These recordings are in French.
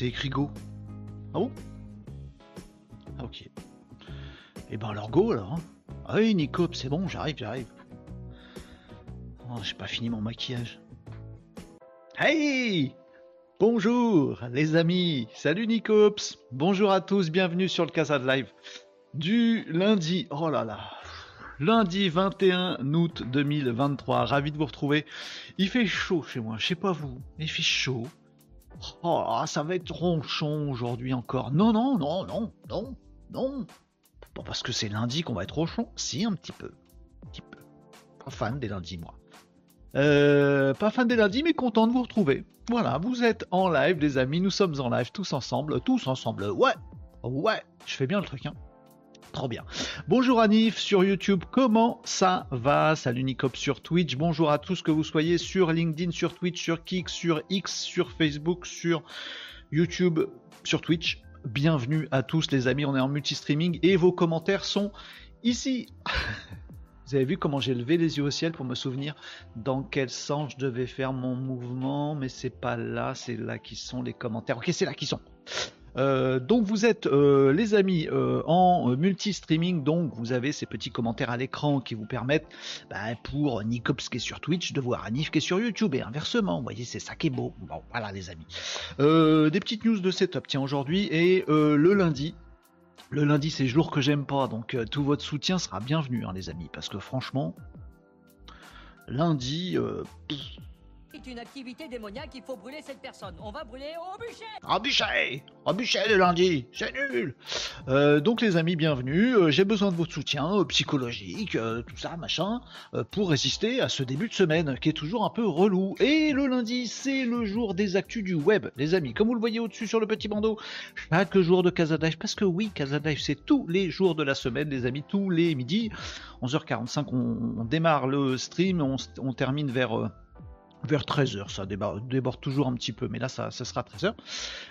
C'est écrit go. Ah bon? Ah ok. Eh ben alors go alors. Hein. Ah oui, Nico, c'est bon, j'arrive, j'arrive. Oh, j'ai pas fini mon maquillage. Hey Bonjour les amis, salut Nicops, bonjour à tous, bienvenue sur le Casa de Live du lundi, oh là là, lundi 21 août 2023, ravi de vous retrouver. Il fait chaud chez moi, je sais pas vous, mais il fait chaud. Oh, ça va être ronchon aujourd'hui encore. Non, non, non, non, non, non. Pas parce que c'est lundi qu'on va être ronchon, si un petit peu, un peu. Pas fan des lundis moi. Euh, pas fan des lundis, mais content de vous retrouver. Voilà, vous êtes en live, les amis. Nous sommes en live tous ensemble, tous ensemble. Ouais, ouais, je fais bien le truc, hein. Trop bien. Bonjour Anif sur YouTube, comment ça va? Salut Nicop sur Twitch, bonjour à tous que vous soyez sur LinkedIn, sur Twitch, sur Kik, sur X, sur Facebook, sur YouTube, sur Twitch. Bienvenue à tous les amis, on est en multi-streaming et vos commentaires sont ici. Vous avez vu comment j'ai levé les yeux au ciel pour me souvenir dans quel sens je devais faire mon mouvement, mais c'est pas là, c'est là qui sont les commentaires. Ok, c'est là qui sont. Euh, donc vous êtes euh, les amis euh, en multi-streaming, donc vous avez ces petits commentaires à l'écran qui vous permettent bah, pour Nicops qui est sur Twitch de voir Anif qui est sur YouTube et inversement. Vous voyez, c'est ça qui est beau. Bon, voilà les amis. des petites news de setup, tiens aujourd'hui et le lundi, le lundi, c'est le jour que j'aime pas, donc tout votre soutien sera bienvenu, hein, les amis, parce que franchement, lundi, c'est une activité démoniaque, il faut brûler cette personne. On va brûler au bûcher Au bûcher Au bûcher le lundi C'est nul euh, Donc les amis, bienvenue. Euh, j'ai besoin de votre soutien euh, psychologique, tout ça, machin, pour résister à ce début de semaine qui est toujours un peu relou. Et le lundi, c'est le jour des actus du web, les amis. Comme vous le voyez au-dessus sur le petit bandeau, chaque jour de Casadive, parce que oui, Casadive, c'est tous les jours de la semaine, les amis, tous les midis. 11h45, on, démarre le stream, on, on termine vers vers 13h, ça déborde, toujours un petit peu, mais là ça, sera 13h.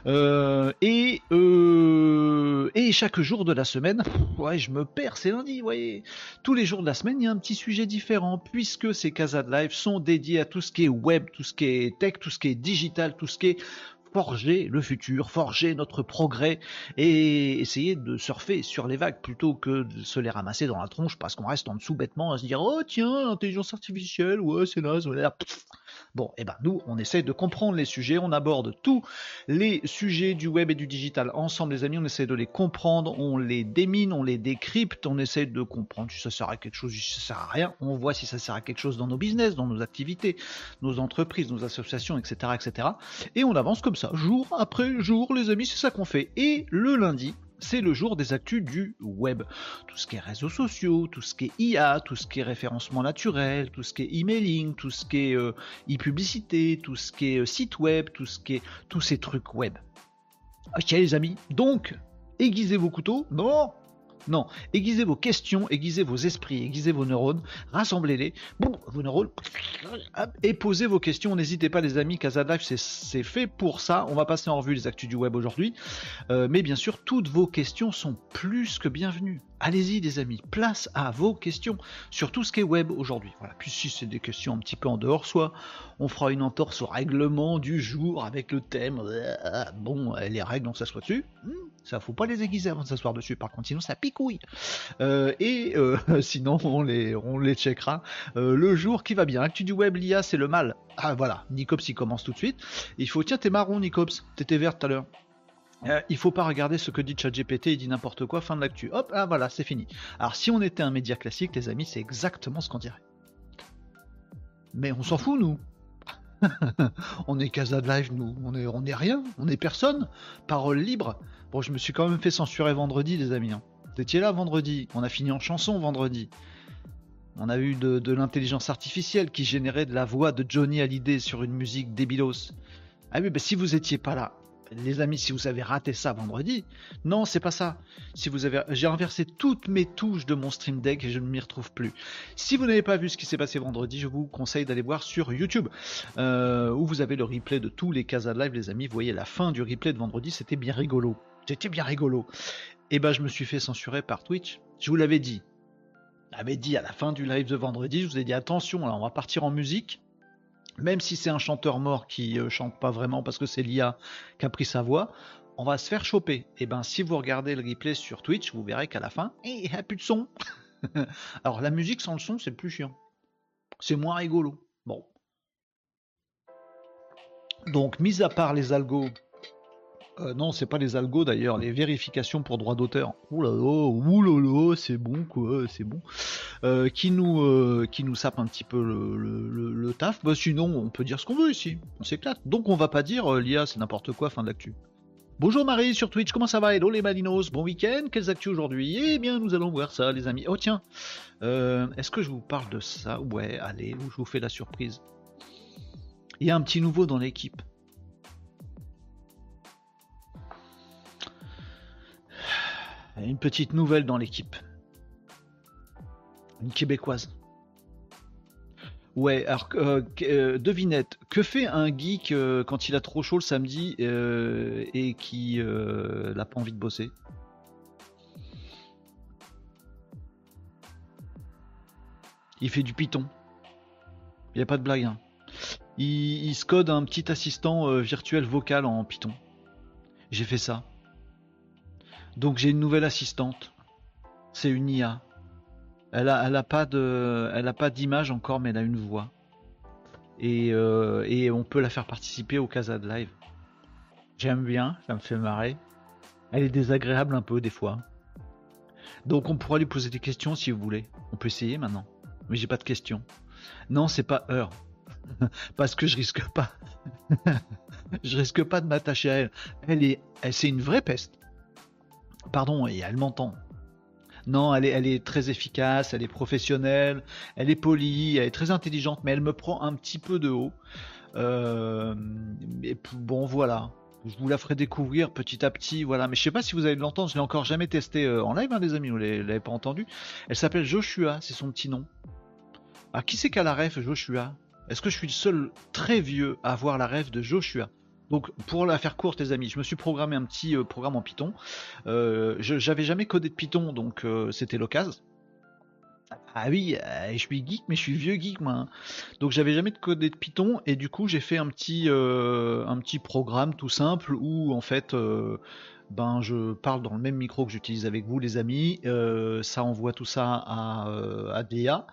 Euh, et, euh, et chaque jour de la semaine, ouais, je me perds, c'est lundi, voyez. Tous les jours de la semaine, il y a un petit sujet différent, puisque ces Casa de Live sont dédiés à tout ce qui est web, tout ce qui est tech, tout ce qui est digital, tout ce qui est forger le futur, forger notre progrès et essayer de surfer sur les vagues plutôt que de se les ramasser dans la tronche parce qu'on reste en dessous bêtement à se dire oh tiens l'intelligence artificielle ouais c'est naze voilà. Bon, et eh ben nous, on essaie de comprendre les sujets, on aborde tous les sujets du web et du digital ensemble, les amis, on essaie de les comprendre, on les démine, on les décrypte, on essaie de comprendre si ça sert à quelque chose, si ça sert à rien, on voit si ça sert à quelque chose dans nos business, dans nos activités, nos entreprises, nos associations, etc., etc. Et on avance comme ça, jour après jour, les amis, c'est ça qu'on fait. Et le lundi, c'est le jour des actus du web. Tout ce qui est réseaux sociaux, tout ce qui est IA, tout ce qui est référencement naturel, tout ce qui est emailing, tout ce qui est euh, e-publicité, tout ce qui est euh, site web, tout ce qui est tous ces trucs web. Ok les amis, donc aiguisez vos couteaux. Non, non, aiguisez vos questions, aiguisez vos esprits, aiguisez vos neurones, rassemblez-les, vos neurones, et posez vos questions. N'hésitez pas les amis, Casalife c'est fait pour ça. On va passer en revue les actus du web aujourd'hui. Euh, mais bien sûr, toutes vos questions sont plus que bienvenues. Allez-y les amis, place à vos questions sur tout ce qui est web aujourd'hui. Voilà. Puis si c'est des questions un petit peu en dehors, soit on fera une entorse au règlement du jour avec le thème. Euh, bon, les règles, on s'assoit dessus. Ça faut pas les aiguiser avant de s'asseoir dessus. Par contre, sinon ça picouille. Euh, et euh, sinon, on les, on les checkera le jour qui va bien. Actu du web, l'IA, c'est le mal. Ah voilà, Nicops il commence tout de suite. Il faut, tiens, t'es marron, Nicops. T'étais vert tout à l'heure. Euh, il faut pas regarder ce que dit ChatGPT, il dit n'importe quoi, fin de l'actu. Hop, ah voilà, c'est fini. Alors si on était un média classique, les amis, c'est exactement ce qu'on dirait. Mais on s'en fout, nous. on est Casa de Live, nous. On est, on est rien, on est personne. Parole libre. Bon, je me suis quand même fait censurer vendredi, les amis. Hein. Vous étiez là vendredi. On a fini en chanson vendredi. On a eu de, l'intelligence artificielle qui générait de la voix de Johnny Hallyday sur une musique débilos. Ah oui, ben si vous étiez pas là, les amis, si vous avez raté ça vendredi, non, c'est pas ça. Si vous avez, j'ai inversé toutes mes touches de mon Stream Deck et je ne m'y retrouve plus. Si vous n'avez pas vu ce qui s'est passé vendredi, je vous conseille d'aller voir sur YouTube, euh, où vous avez le replay de tous les Casa Live, les amis. Vous voyez la fin du replay de vendredi, c'était bien rigolo. C'était bien rigolo. Et eh ben, je me suis fait censurer par Twitch. Je vous l'avais dit. J'avais dit à la fin du live de vendredi, je vous ai dit attention, alors on va partir en musique. même si c'est un chanteur mort qui euh, chante pas vraiment parce que c'est l'IA qui a pris sa voix, on va se faire choper. Et ben si vous regardez le replay sur Twitch, vous verrez qu'à la fin, eh, il n'y a plus de son. Alors la musique sans le son, c'est plus chiant. C'est moins rigolo. Bon. Donc, mis à part les algos euh, non, c'est pas les algos d'ailleurs, les vérifications pour droit d'auteur. Là, c'est bon quoi, c'est bon. Euh, qui nous euh, qui nous sape un petit peu le, taf. Bah sinon, on peut dire ce qu'on veut ici. On s'éclate. Donc on va pas dire l'IA c'est n'importe quoi, fin de l'actu. Bonjour Marie sur Twitch, comment ça va? Hello les Malinos, bon week-end, quelles actus aujourd'hui? Eh bien nous allons voir ça les amis. Oh tiens, est-ce que je vous parle de ça? Ouais, allez, je vous fais la surprise. Il y a un petit nouveau dans l'équipe. Une petite nouvelle dans l'équipe. Une québécoise. Ouais, alors euh, euh, devinette, que fait un geek euh, quand il a trop chaud le samedi et qui n'a pas envie de bosser? Il fait du Python. Il n'y a pas de blague. Hein. Il, il, se code un petit assistant virtuel vocal en Python. J'ai fait ça. Donc j'ai une nouvelle assistante. C'est une IA. Elle a, pas de, elle a pas d'image encore, mais elle a une voix. Et, euh, on peut la faire participer au Casa de Live. J'aime bien, ça me fait marrer. Elle est désagréable un peu des fois. Donc on pourra lui poser des questions si vous voulez. On peut essayer maintenant. Mais j'ai pas de questions. Non, c'est pas heure. Parce que je risque pas. je risque pas de m'attacher à elle. Elle est, elle, c'est une vraie peste. Pardon, et elle m'entend. Non, elle est, très efficace, elle est professionnelle, elle est polie, elle est très intelligente, mais elle me prend un petit peu de haut. Euh, bon, voilà. Je vous la ferai découvrir petit à petit, voilà. Mais je sais pas si vous allez l'entendre, je l'ai encore jamais testé euh, en live, hein, les amis, vous l'avez pas entendu. Elle s'appelle Joshua, c'est son petit nom. Ah, qui c'est qui a la ref, Joshua? Est-ce que je suis le seul très vieux à avoir la ref de Joshua? Donc pour la faire courte les amis, je me suis programmé un petit euh, programme en Python. Euh, j'avais jamais codé de Python, donc euh, c'était l'occasion. Ah oui, je suis geek, mais je suis vieux geek moi. Hein. Donc j'avais jamais codé de Python et du coup j'ai fait un petit un petit programme tout simple où en fait ben je parle dans le même micro que j'utilise avec vous les amis, euh, ça envoie tout ça à, euh, DA,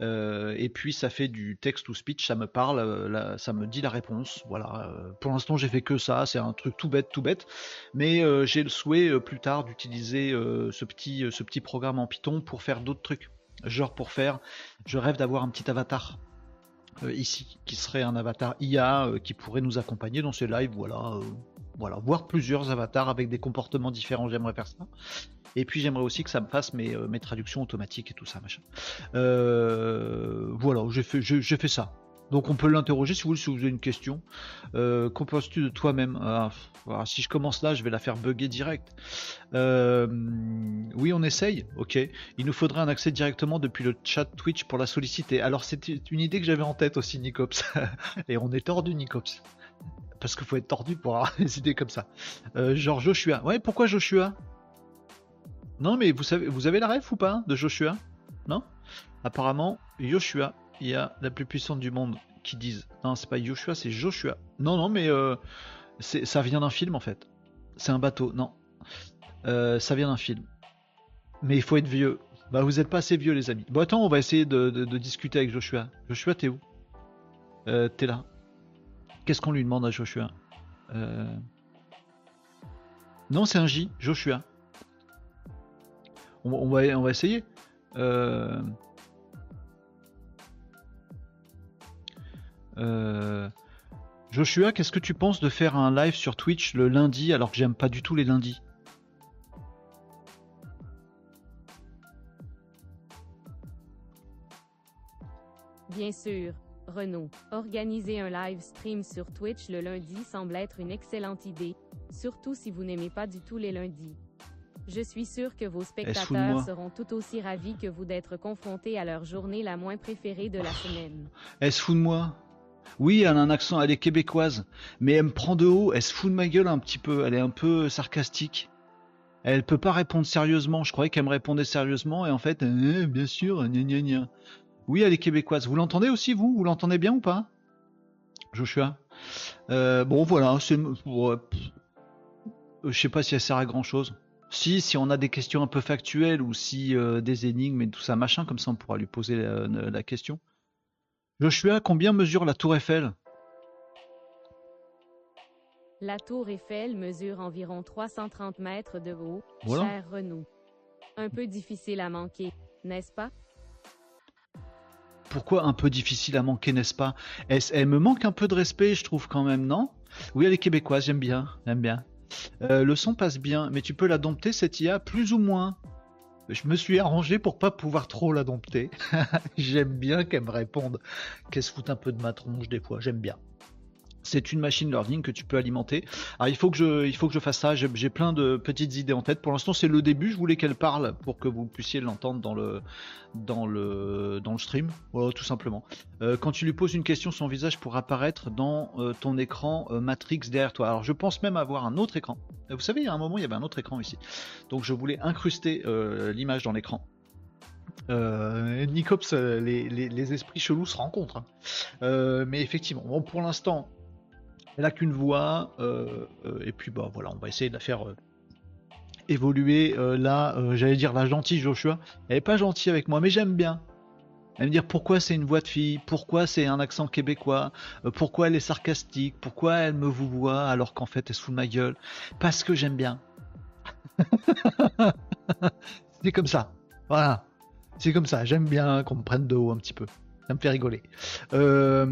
euh, et puis ça fait du text to speech, ça me parle, ça me dit la réponse, voilà. Pour l'instant j'ai fait que ça, c'est un truc tout bête, tout bête, mais j'ai le souhait plus tard d'utiliser ce, petit, ce petit programme en Python pour faire d'autres trucs. Genre pour faire, je rêve d'avoir un petit avatar ici, qui serait un avatar IA qui pourrait nous accompagner dans ces lives, voilà voilà, voir plusieurs avatars avec des comportements différents, j'aimerais faire ça. Et puis j'aimerais aussi que ça me fasse mes, euh, mes traductions automatiques et tout ça, machin. Euh, voilà, j'ai fait, ça. Donc on peut l'interroger si vous voulez, si vous avez une question. Euh, Qu'en penses-tu de toi-même? Ah, Si je commence là, je vais la faire bugger direct. Oui, on essaye. Ok. Il nous faudrait un accès directement depuis le chat Twitch pour la solliciter. Alors c'était une idée que j'avais en tête aussi, Nicops. et on est tordu, Nicops parce qu'il faut être tordu pour avoir des idées comme ça. Euh, genre Joshua. Ouais, pourquoi Joshua? Non, mais vous savez, vous avez la rêve ou pas hein, de Joshua? Non? Apparemment, Joshua, il y a la plus puissante du monde qui disent. Non, c'est pas Joshua, c'est Joshua. Non, non, mais euh, ça vient d'un film en fait. C'est un bateau. Non, euh, ça vient d'un film. Mais il faut être vieux. Bah, vous êtes pas assez vieux, les amis. Bon, attends, on va essayer de, de discuter avec Joshua. Joshua, t'es où? T'es là. Qu'est-ce qu'on lui demande à Joshua? Euh, Non, c'est un J, Joshua. On, va, on va essayer. Euh, euh, Joshua, qu'est-ce que tu penses de faire un live sur Twitch le lundi alors que j'aime pas du tout les lundis? Bien sûr. Renault. Organiser un live stream sur Twitch le lundi semble être une excellente idée, surtout si vous n'aimez pas du tout les lundis. Je suis sûr que vos spectateurs seront tout aussi ravis que vous d'être confrontés à leur journée la moins préférée de la semaine. Elle se fout de moi Oui, elle a un accent, elle est québécoise, mais elle me prend de haut, elle se fout de ma gueule un petit peu, elle est un peu sarcastique. Elle peut pas répondre sérieusement, je croyais qu'elle me répondait sérieusement, et en fait, euh, bien sûr, gna gna gna. Oui, elle est québécoise. Vous l'entendez aussi, vous? Vous l'entendez bien ou pas? Joshua? Euh, bon voilà, c'est ouais, euh, je sais pas si elle sert à grand chose. Si, si on a des questions un peu factuelles ou si euh, des énigmes et tout ça machin, comme ça on pourra lui poser la, la question. Joshua, combien mesure la tour Eiffel? La tour Eiffel mesure environ 330 mètres de haut, Voilà. cher Renaud. Un peu difficile à manquer, n'est-ce pas? Pourquoi un peu difficile à manquer, n'est-ce pas? Elle, me manque un peu de respect, je trouve quand même, non? Oui, elle est québécoise, j'aime bien, j'aime bien. Euh, le son passe bien, mais tu peux la dompter cette IA plus ou moins. Je me suis arrangé pour pas pouvoir trop la dompter. j'aime bien qu'elle me réponde, qu'elle se foute un peu de ma tronche des fois, j'aime bien. C'est une machine learning que tu peux alimenter. Alors il faut que je, il faut que je fasse ça. J'ai plein de petites idées en tête. Pour l'instant, c'est le début. Je voulais qu'elle parle pour que vous puissiez l'entendre dans le, dans le, dans le stream. Voilà, tout simplement. Euh, quand tu lui poses une question, son visage pourra apparaître dans euh, ton écran euh, Matrix derrière toi. Alors je pense même avoir un autre écran. Vous savez, il y a un moment, il y avait un autre écran ici. Donc je voulais incruster l'image dans l'écran. Nicops, les, les- esprits chelous se rencontrent. hein. Mais effectivement, bon, pour l'instant, elle a qu'une voix. euh, euh, et puis bah voilà, on va essayer de la faire euh, évoluer. Là, j'allais dire la gentille Joshua. Elle est pas gentille avec moi, mais j'aime bien. Elle me dire pourquoi c'est une voix de fille, pourquoi c'est un accent québécois, pourquoi elle est sarcastique, pourquoi elle me vous voit alors qu'en fait elle se fout ma gueule? Parce que j'aime bien. c'est comme ça. Voilà. C'est comme ça. J'aime bien qu'on me prenne de haut un petit peu. Ça me fait rigoler. Euh,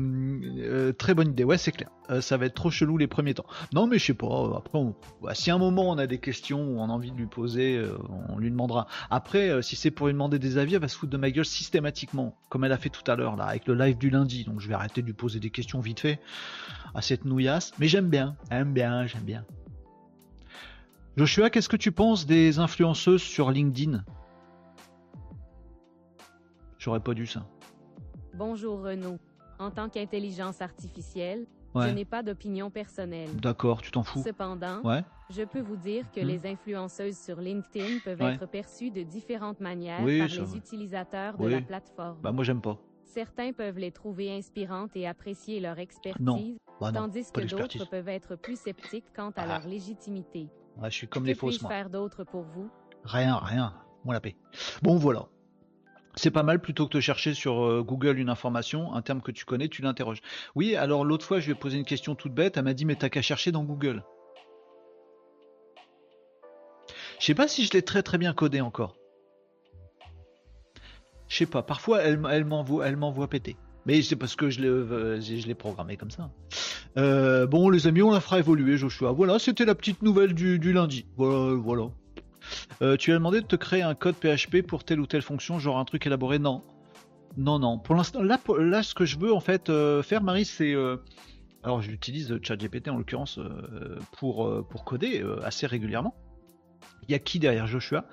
euh, très bonne idée. Ouais, c'est clair. Euh, ça va être trop chelou les premiers temps. Non, mais je sais pas. Après, bah, si à un moment on a des questions ou on a envie de lui poser, on lui demandera. Après, si c'est pour lui demander des avis, elle va se foutre de ma gueule systématiquement, comme elle a fait tout à l'heure là, avec le live du lundi. Donc je vais arrêter de lui poser des questions vite fait à cette nouillasse. Mais j'aime bien. J'aime bien. J'aime bien. Joshua, qu'est-ce que tu penses des influenceuses sur LinkedIn? J'aurais pas dû ça. Bonjour Renaud. En tant qu'intelligence artificielle, je n'ai pas d'opinion personnelle. D'accord, tu t'en fous. Cependant, Ouais. je peux vous dire que Hmm. les influenceuses sur LinkedIn peuvent Ouais. être perçues de différentes manières Oui, par ça les utilisateurs de la plateforme. Bah moi j'aime pas. Certains peuvent les trouver inspirantes et apprécier leur expertise, Non. Bah non. tandis que d'autres peuvent être plus sceptiques quant à Ah. leur légitimité. Ouais, je suis comme que les fausses moi. faire d'autre pour vous? Rien, rien. Moi la paix. Bon voilà. C'est pas mal plutôt que de chercher sur euh, Google une information, un terme que tu connais, tu l'interroges. Oui, alors l'autre fois je lui ai posé une question toute bête, elle m'a dit mais t'as qu'à chercher dans Google. Je sais pas si je l'ai très très bien codé encore. Je sais pas, parfois elle, elle m'envoie péter. Mais c'est parce que je l'ai euh, programmé comme ça. Euh, bon les amis, on la fera évoluer Joshua. Voilà, c'était la petite nouvelle du lundi. Voilà, voilà. Euh, tu as demandé de te créer un code PHP pour telle ou telle fonction, genre un truc élaboré Non. Non, non. Pour l'instant, là, là, ce que je veux en fait euh, faire, Marie, c'est. euh, alors, j'utilise ChatGPT en l'occurrence pour, pour coder assez régulièrement. Il y a qui derrière Joshua?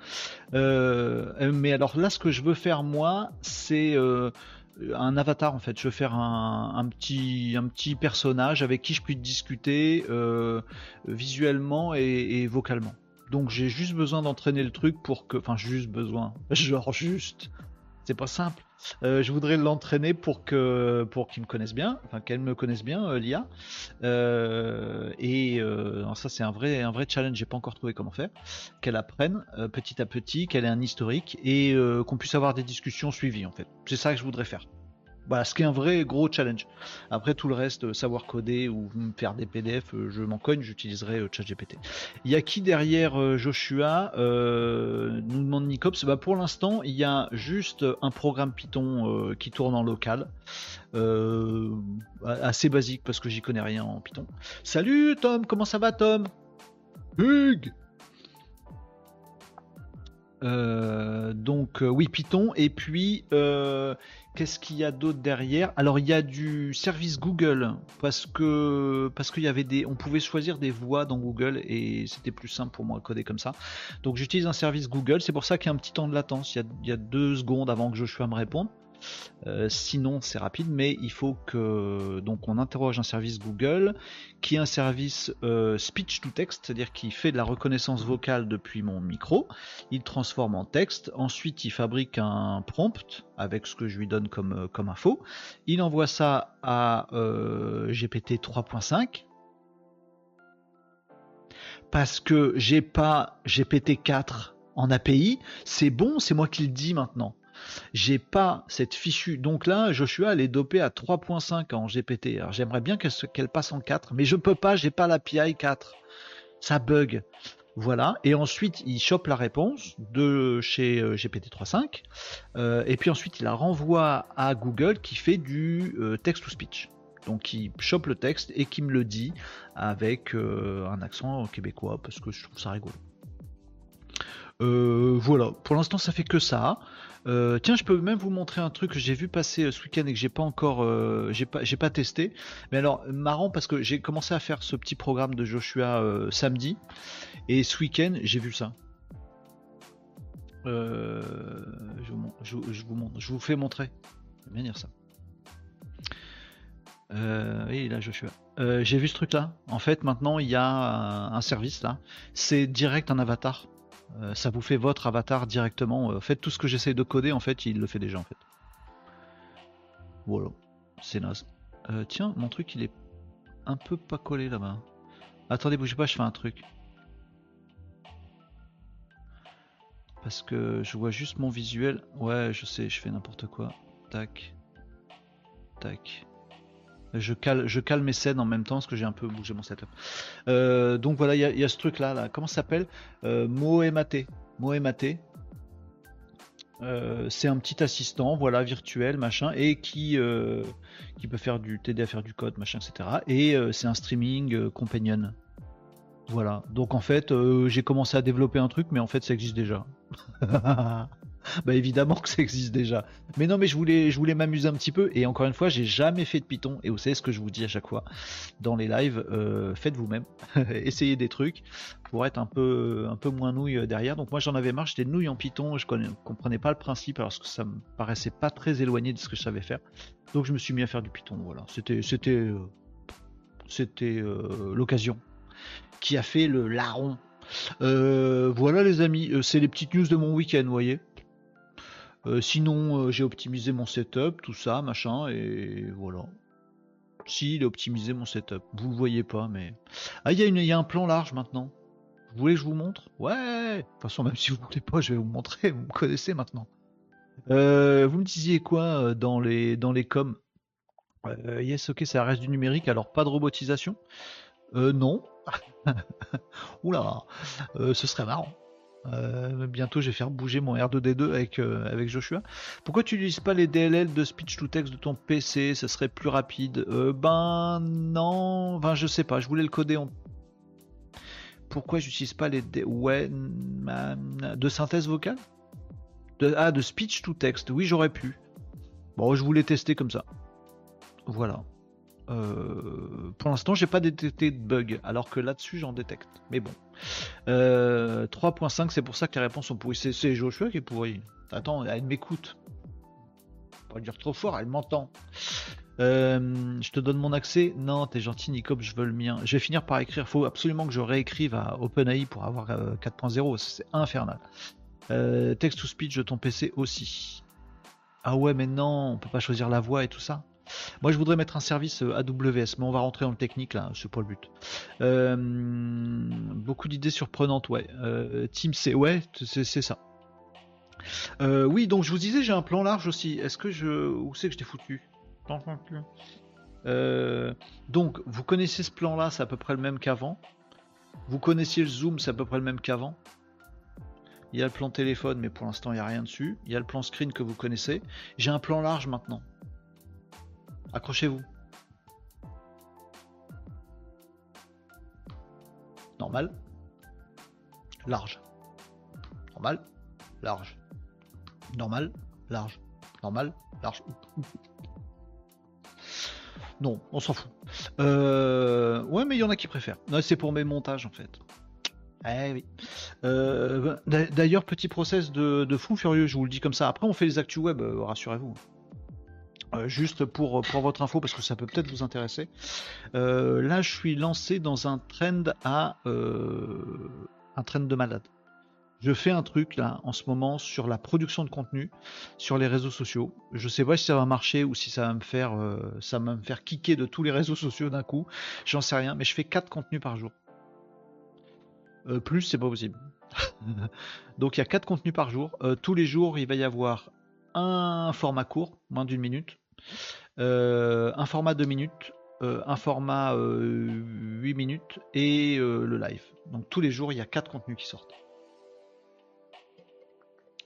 Mais alors là, ce que je veux faire moi, c'est un avatar en fait. Je veux faire un, petit, un petit personnage avec qui je puisse discuter visuellement et vocalement. Donc j'ai juste besoin d'entraîner le truc pour que, enfin juste besoin, genre juste, c'est pas simple. Euh, je voudrais l'entraîner pour que, pour qu'il me connaisse bien, enfin qu'elle me connaisse bien, euh, l'IA. Euh, et ça c'est un vrai, un vrai challenge. J'ai pas encore trouvé comment faire. Qu'elle apprenne petit à petit, qu'elle ait un historique et qu'on puisse avoir des discussions suivies en fait. C'est ça que je voudrais faire. Voilà, ce qui est un vrai gros challenge. Après tout le reste, euh, savoir coder ou faire des PDF, euh, je m'en cogne, j'utiliserai euh, ChatGPT. Il y a qui derrière Joshua Nous demande Nicops. Bah pour l'instant, il y a juste un programme Python qui tourne en local. Assez basique parce que j'y connais rien en Python. Salut Tom, comment ça va Tom? Hugues Euh, donc euh, oui Python et puis euh, qu'est-ce qu'il y a d'autre derrière? Alors il y a du service Google parce que parce qu'il y avait des on pouvait choisir des voix dans Google et c'était plus simple pour moi à coder comme ça. Donc j'utilise un service Google, c'est pour ça qu'il y a un petit temps de latence, il y a, il y a deux secondes avant que Joshua me réponde. Euh, sinon, c'est rapide, mais il faut que donc on interroge un service Google qui est un service euh, speech to text, c'est-à-dire qui fait de la reconnaissance vocale depuis mon micro. Il transforme en texte. Ensuite, il fabrique un prompt avec ce que je lui donne comme, euh, comme info. Il envoie ça à GPT 3.5 parce que j'ai pas GPT 4 en API. C'est bon, c'est moi qui le dis maintenant. J'ai pas cette fichue. Donc là, Joshua, elle est dopée à 3.5 en GPT. Alors j'aimerais bien qu'elle passe en 4, mais je peux pas, j'ai pas l'API 4. Ça bug. Voilà. Et ensuite, il chope la réponse de chez euh, GPT 3.5. Euh, et puis ensuite, il la renvoie à Google qui fait du euh, text-to-speech. Donc il chope le texte et qui me le dit avec un accent québécois parce que je trouve ça rigolo. voilà, pour l'instant ça fait que ça. Euh, tiens, je peux même vous montrer un truc que j'ai vu passer euh, ce week-end et que j'ai pas encore, euh, j'ai pas, j'ai pas testé. Mais alors marrant parce que j'ai commencé à faire ce petit programme de Joshua samedi et ce week-end j'ai vu ça. Je vous, montre, je vous fais montrer. Je vais bien dire ça. oui, là Joshua. j'ai vu ce truc là. En fait, maintenant il y a un service là. C'est direct un avatar. Euh, ça vous fait votre avatar directement. Euh, faites tout ce que j'essaie de coder, en fait, il le fait déjà en fait. Voilà, c'est naze. Euh, tiens, mon truc il est un peu pas collé là-bas. Attendez, bougez pas, je fais un truc. Parce que je vois juste mon visuel. Ouais, je sais, je fais n'importe quoi. Tac. Tac. Je cale, je cale mes scènes en même temps parce que j'ai un peu bougé mon setup. Euh, donc voilà, il y, a ce truc là, comment ça s'appelle? Euh, Moemate. Moemate. Euh, c'est un petit assistant, voilà, virtuel, machin, et qui, euh, peut faire du t'aider à faire du code, machin, etc. Et c'est un streaming companion. Voilà. Donc en fait, j'ai commencé à développer un truc, mais en fait, ça existe déjà. bah évidemment que ça existe déjà. Mais non, mais je voulais, je voulais m'amuser un petit peu. Et encore une fois, j'ai jamais fait de Python. Et vous savez ce que je vous dis à chaque fois dans les lives, euh, faites vous-même, essayez des trucs pour être un peu, un peu moins nouille derrière. Donc moi j'en avais marre, j'étais nouille en Python, je ne comprenais pas le principe parce que ça me paraissait pas très éloigné de ce que je savais faire. Donc je me suis mis à faire du Python. Voilà, c'était, c'était, euh, c'était euh, l'occasion qui a fait le larron. voilà les amis, c'est les petites news de mon week-end, vous voyez. Euh, sinon, euh, j'ai optimisé mon setup, tout ça, machin, et voilà. Si, il a optimisé mon setup. Vous le voyez pas, mais. Ah, il y, a un plan large maintenant. Vous voulez que je vous montre? Ouais De toute façon, même si vous voulez pas, je vais vous montrer. Vous me connaissez maintenant. Euh, vous me disiez quoi dans les, dans les coms? Yes, ok, ça reste du numérique, alors pas de robotisation? Non. Oula, ce serait marrant. Euh, bientôt, je vais faire bouger mon R2D2 avec, euh, avec Joshua. Pourquoi tu n'utilises pas les DLL de speech to text de ton PC Ça serait plus rapide. Euh, ben non, enfin je sais pas. Je voulais le coder en. Pourquoi j'utilise pas les ouais de synthèse vocale? Ah, de speech to text. Oui, j'aurais pu. Bon, je voulais tester comme ça. Voilà. Euh, pour l'instant, j'ai pas détecté de bug, alors que là-dessus, j'en détecte. Mais bon. 3.5, euh, c'est pour ça que les réponses sont pourries. C'est Joshua qui est pourri. Attends, elle m'écoute. Pas dire trop fort, elle m'entend. Euh, je te donne mon accès. Non, t'es gentil, Nicop, je veux le mien. Je vais finir par écrire. Faut absolument que je réécrive à OpenAI pour avoir 4.0. C'est infernal. text to speech de ton PC aussi. Ah ouais, mais non, on peut pas choisir la voix et tout ça. Moi, je voudrais mettre un service euh, AWS, mais on va rentrer dans le technique là, c'est pas le but. Euh, beaucoup d'idées surprenantes, ouais. Euh, Team C, ouais, c'est ça. oui, donc je vous disais, j'ai un plan large aussi. Est-ce que je. Où c'est que je t'ai foutu? Donc, vous connaissez ce plan là, c'est à peu près le même qu'avant? Vous connaissiez le zoom, c'est à peu près le même qu'avant? Il y a le plan téléphone, mais pour l'instant, il n'y a rien dessus. Il y a le plan screen que vous connaissez. J'ai un plan large maintenant. Accrochez-vous. Normal. Large. Normal. Large. Normal. Large. Normal. Large. Non, on s'en fout. Euh, ouais, mais il y en a qui préfèrent. C'est pour mes montages en fait. Eh oui. Euh, d'ailleurs, petit process de, fou furieux, je vous le dis comme ça. Après, on fait les actus web, euh, rassurez-vous. Euh, juste pour, votre info, parce que ça peut peut-être vous intéresser. Euh, là, je suis lancé dans un trend à euh, un trend de malade. Je fais un truc là en ce moment sur la production de contenu sur les réseaux sociaux. Je sais pas si ça va marcher ou si ça va me faire me faire kicker de tous les réseaux sociaux d'un coup. J'en sais rien, mais je fais 4 contenus par jour. plus c'est pas possible. Donc il y a 4 contenus par jour. tous les jours il va y avoir un format court, moins d'une minute, un format 2 minutes, euh, un format 8 euh, minutes et le live. Donc tous les jours, il y a 4 contenus qui sortent.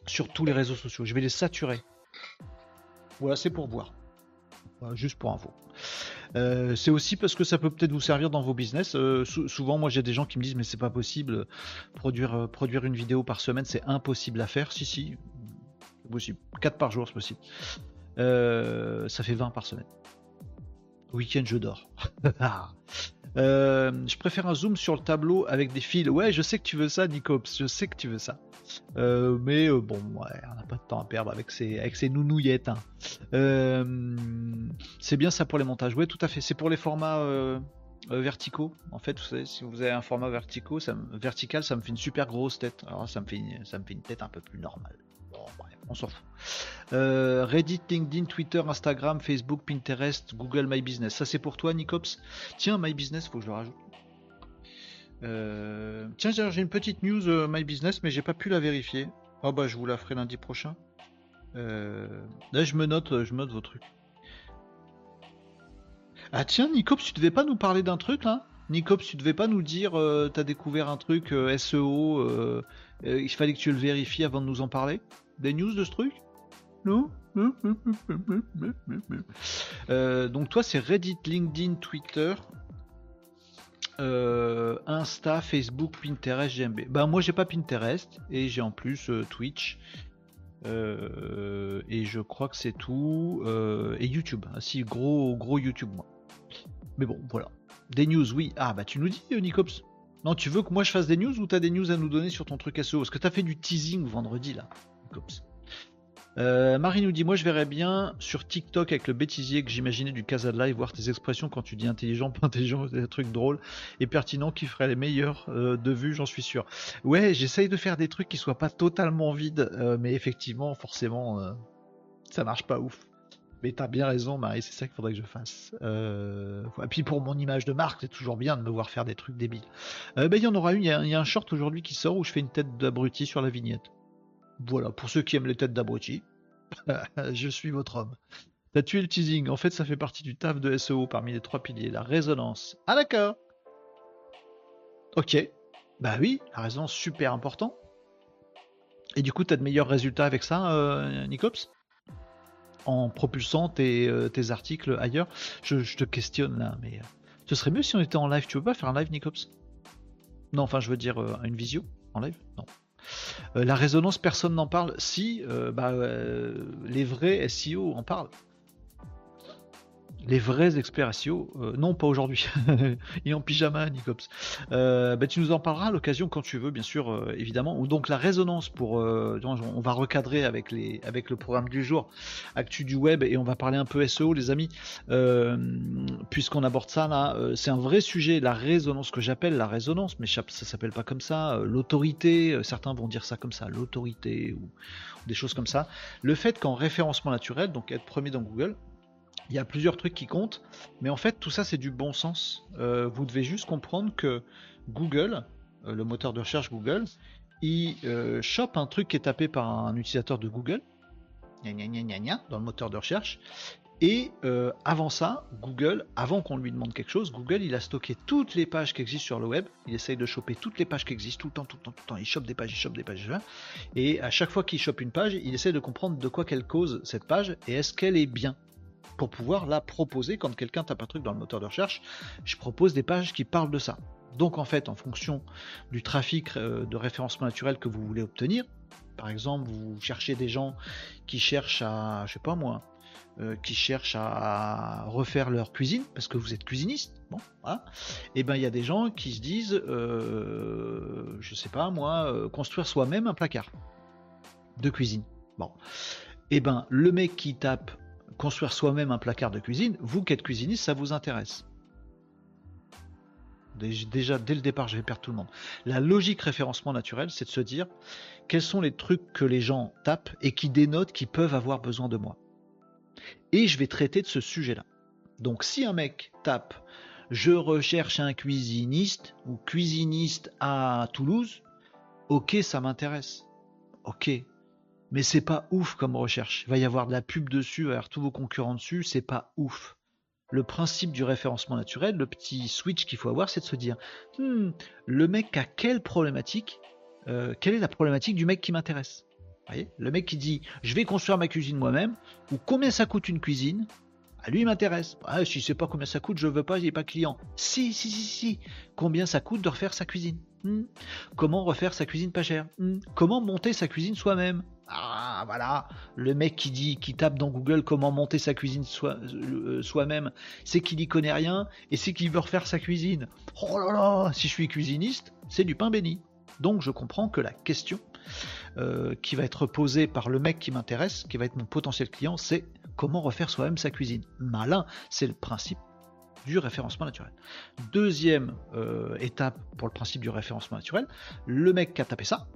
Sur tous les réseaux sociaux. Je vais les saturer. Voilà, c'est pour voir. juste pour info. c'est aussi parce que ça peut peut-être vous servir dans vos business. souvent, moi, j'ai des gens qui me disent mais c'est pas possible produire produire une vidéo par semaine, c'est impossible à faire. Si si, possible. 4 par jour, c'est possible. Euh, ça fait 20 par semaine. Week-end, je dors. Euh, je préfère un zoom sur le tableau avec des fils. Ouais, je sais que tu veux ça, Nicops. Je sais que tu veux ça. Euh, mais bon, on n'a pas de temps à perdre avec ces, avec ces nounouillettes. Hein. c'est bien ça pour les montages. Ouais, tout à fait. C'est pour les formats verticaux. En fait, vous savez, si vous avez un format vertical, ça me fait une super grosse tête. Alors, ça me fait une tête un peu plus normale on s'en fout. Euh, Reddit, LinkedIn, Twitter, Instagram, Facebook, Pinterest, Google My Business. Ça c'est pour toi, Nicops? Tiens, My Business, faut que je le rajoute. Euh, tiens, j'ai une petite news euh, My Business, mais j'ai pas pu la vérifier. Oh bah je vous la ferai lundi prochain. là je me note, je note vos trucs. Ah tiens, Nicops, tu devais pas nous parler d'un truc là? Nicops, tu devais pas nous dire, t'as découvert un truc SEO, il fallait que tu le vérifies avant de nous en parler? Des news de ce truc Non euh, Donc toi c'est Reddit, LinkedIn, Twitter, euh, Insta, Facebook, Pinterest, GMB. Ben moi j'ai pas Pinterest et j'ai en plus euh, Twitch. et je crois que c'est tout. et YouTube. Ah, si gros gros YouTube moi. Mais bon voilà. Des news, oui. Ah bah tu nous dis Nicops. Non, tu veux que moi je fasse des news ou t'as des news à nous donner sur ton truc SEO Parce que t'as fait du teasing vendredi là. Euh, Marie nous dit Moi je verrais bien sur TikTok avec le bêtisier que j'imaginais du Casa Live voir tes expressions quand tu dis intelligent, pas intelligent, des trucs drôles et pertinents qui feraient les meilleurs euh, de vue, j'en suis sûr. Ouais, j'essaye de faire des trucs qui soient pas totalement vides, euh, mais effectivement, forcément, ça marche pas ouf. Mais t'as bien raison, Marie, c'est ça qu'il faudrait que je fasse. Et puis pour mon image de marque, c'est toujours bien de me voir faire des trucs débiles. Ben, il y en aura une, il y, a un short aujourd'hui qui sort où je fais une tête d'abruti sur la vignette. Voilà, pour ceux qui aiment les têtes d'abruti, je suis votre homme. T'as tué le teasing. En fait, ça fait partie du taf de SEO parmi les trois piliers. La résonance. Ah d'accord. Ok. Bah oui, la résonance super important. Et du coup, t'as de meilleurs résultats avec ça, euh, Nicops? En propulsant tes, euh, articles ailleurs? Je, te questionne là, mais euh, ce serait mieux si on était en live. Tu veux pas faire un live, Nicops? Non, enfin, je veux dire une visio en live? Non. Euh, la résonance, personne n'en parle. Si, euh, bah, euh, les vrais SEO en parlent les vrais experts SEO, euh, non pas aujourd'hui, et en pyjama, Nicops. Euh, bah, tu nous en parleras à l'occasion quand tu veux, bien sûr, euh, évidemment. Ou donc la résonance pour, on va recadrer avec les, avec le programme du jour, actu du web, et on va parler un peu SEO, les amis, puisqu'on aborde ça là. c'est un vrai sujet, la résonance que j'appelle la résonance, mais ça s'appelle pas comme ça. l'autorité, certains vont dire ça comme ça, l'autorité ou des choses comme ça. Le fait qu'en référencement naturel, donc être premier dans Google, il y a plusieurs trucs qui comptent, mais en fait tout ça c'est du bon sens. Euh, vous devez juste comprendre que Google, euh, le moteur de recherche Google, il euh, chope un truc qui est tapé par un utilisateur de Google, gna gna gna dans le moteur de recherche, et avant ça, Google, avant qu'on lui demande quelque chose, Google il a stocké toutes les pages qui existent sur le web, il essaye de choper toutes les pages qui existent tout le temps, tout le temps, tout le temps, il chope des pages, il chope des pages, et à chaque fois qu'il chope une page, il essaie de comprendre de quoi qu'elle cause cette page et est-ce qu'elle est bien pour pouvoir la proposer quand quelqu'un tape un truc dans le moteur de recherche. Je propose des pages qui parlent de ça. Donc en fait, en fonction du trafic euh, de référencement naturel que vous voulez obtenir, par exemple, vous cherchez des gens qui cherchent à, je sais pas moi, euh, qui cherchent à refaire leur cuisine parce que vous êtes cuisiniste, bon, voilà. Et eh ben il y a des gens qui se disent, euh, je sais pas moi, construire soi-même un placard de cuisine. Bon, et eh ben le mec qui tape construire soi-même un placard de cuisine, vous qui êtes cuisiniste, ça vous intéresse. Déjà, dès le départ, je vais perdre tout le monde. La logique référencement naturel, c'est de se dire quels sont les trucs que les gens tapent et qui dénotent qu'ils peuvent avoir besoin de moi. Et je vais traiter de ce sujet-là. Donc si un mec tape je recherche un cuisiniste ou cuisiniste à Toulouse, ok, ça m'intéresse. Ok. Mais c'est pas ouf comme recherche. Il va y avoir de la pub dessus, il va y avoir tous vos concurrents dessus, c'est pas ouf. Le principe du référencement naturel, le petit switch qu'il faut avoir, c'est de se dire hmm, le mec a quelle problématique euh, Quelle est la problématique du mec qui m'intéresse? Le mec qui dit je vais construire ma cuisine moi-même, ou combien ça coûte une cuisine? Ah, lui, il m'intéresse. Ah, si c'est pas combien ça coûte, je veux pas, il n'est pas client. Si, si, si, si. Combien ça coûte de refaire sa cuisine? Hmm. Comment refaire sa cuisine pas chère? Hmm. Comment monter sa cuisine soi-même? Ah, voilà. Le mec qui dit, qui tape dans Google comment monter sa cuisine euh, soi-même, c'est qu'il y connaît rien et c'est qu'il veut refaire sa cuisine. Oh là là, si je suis cuisiniste, c'est du pain béni. Donc je comprends que la question euh, qui va être posée par le mec qui m'intéresse, qui va être mon potentiel client, c'est comment refaire soi-même sa cuisine. Malin, c'est le principe du référencement naturel. Deuxième euh, étape pour le principe du référencement naturel, le mec qui a tapé ça,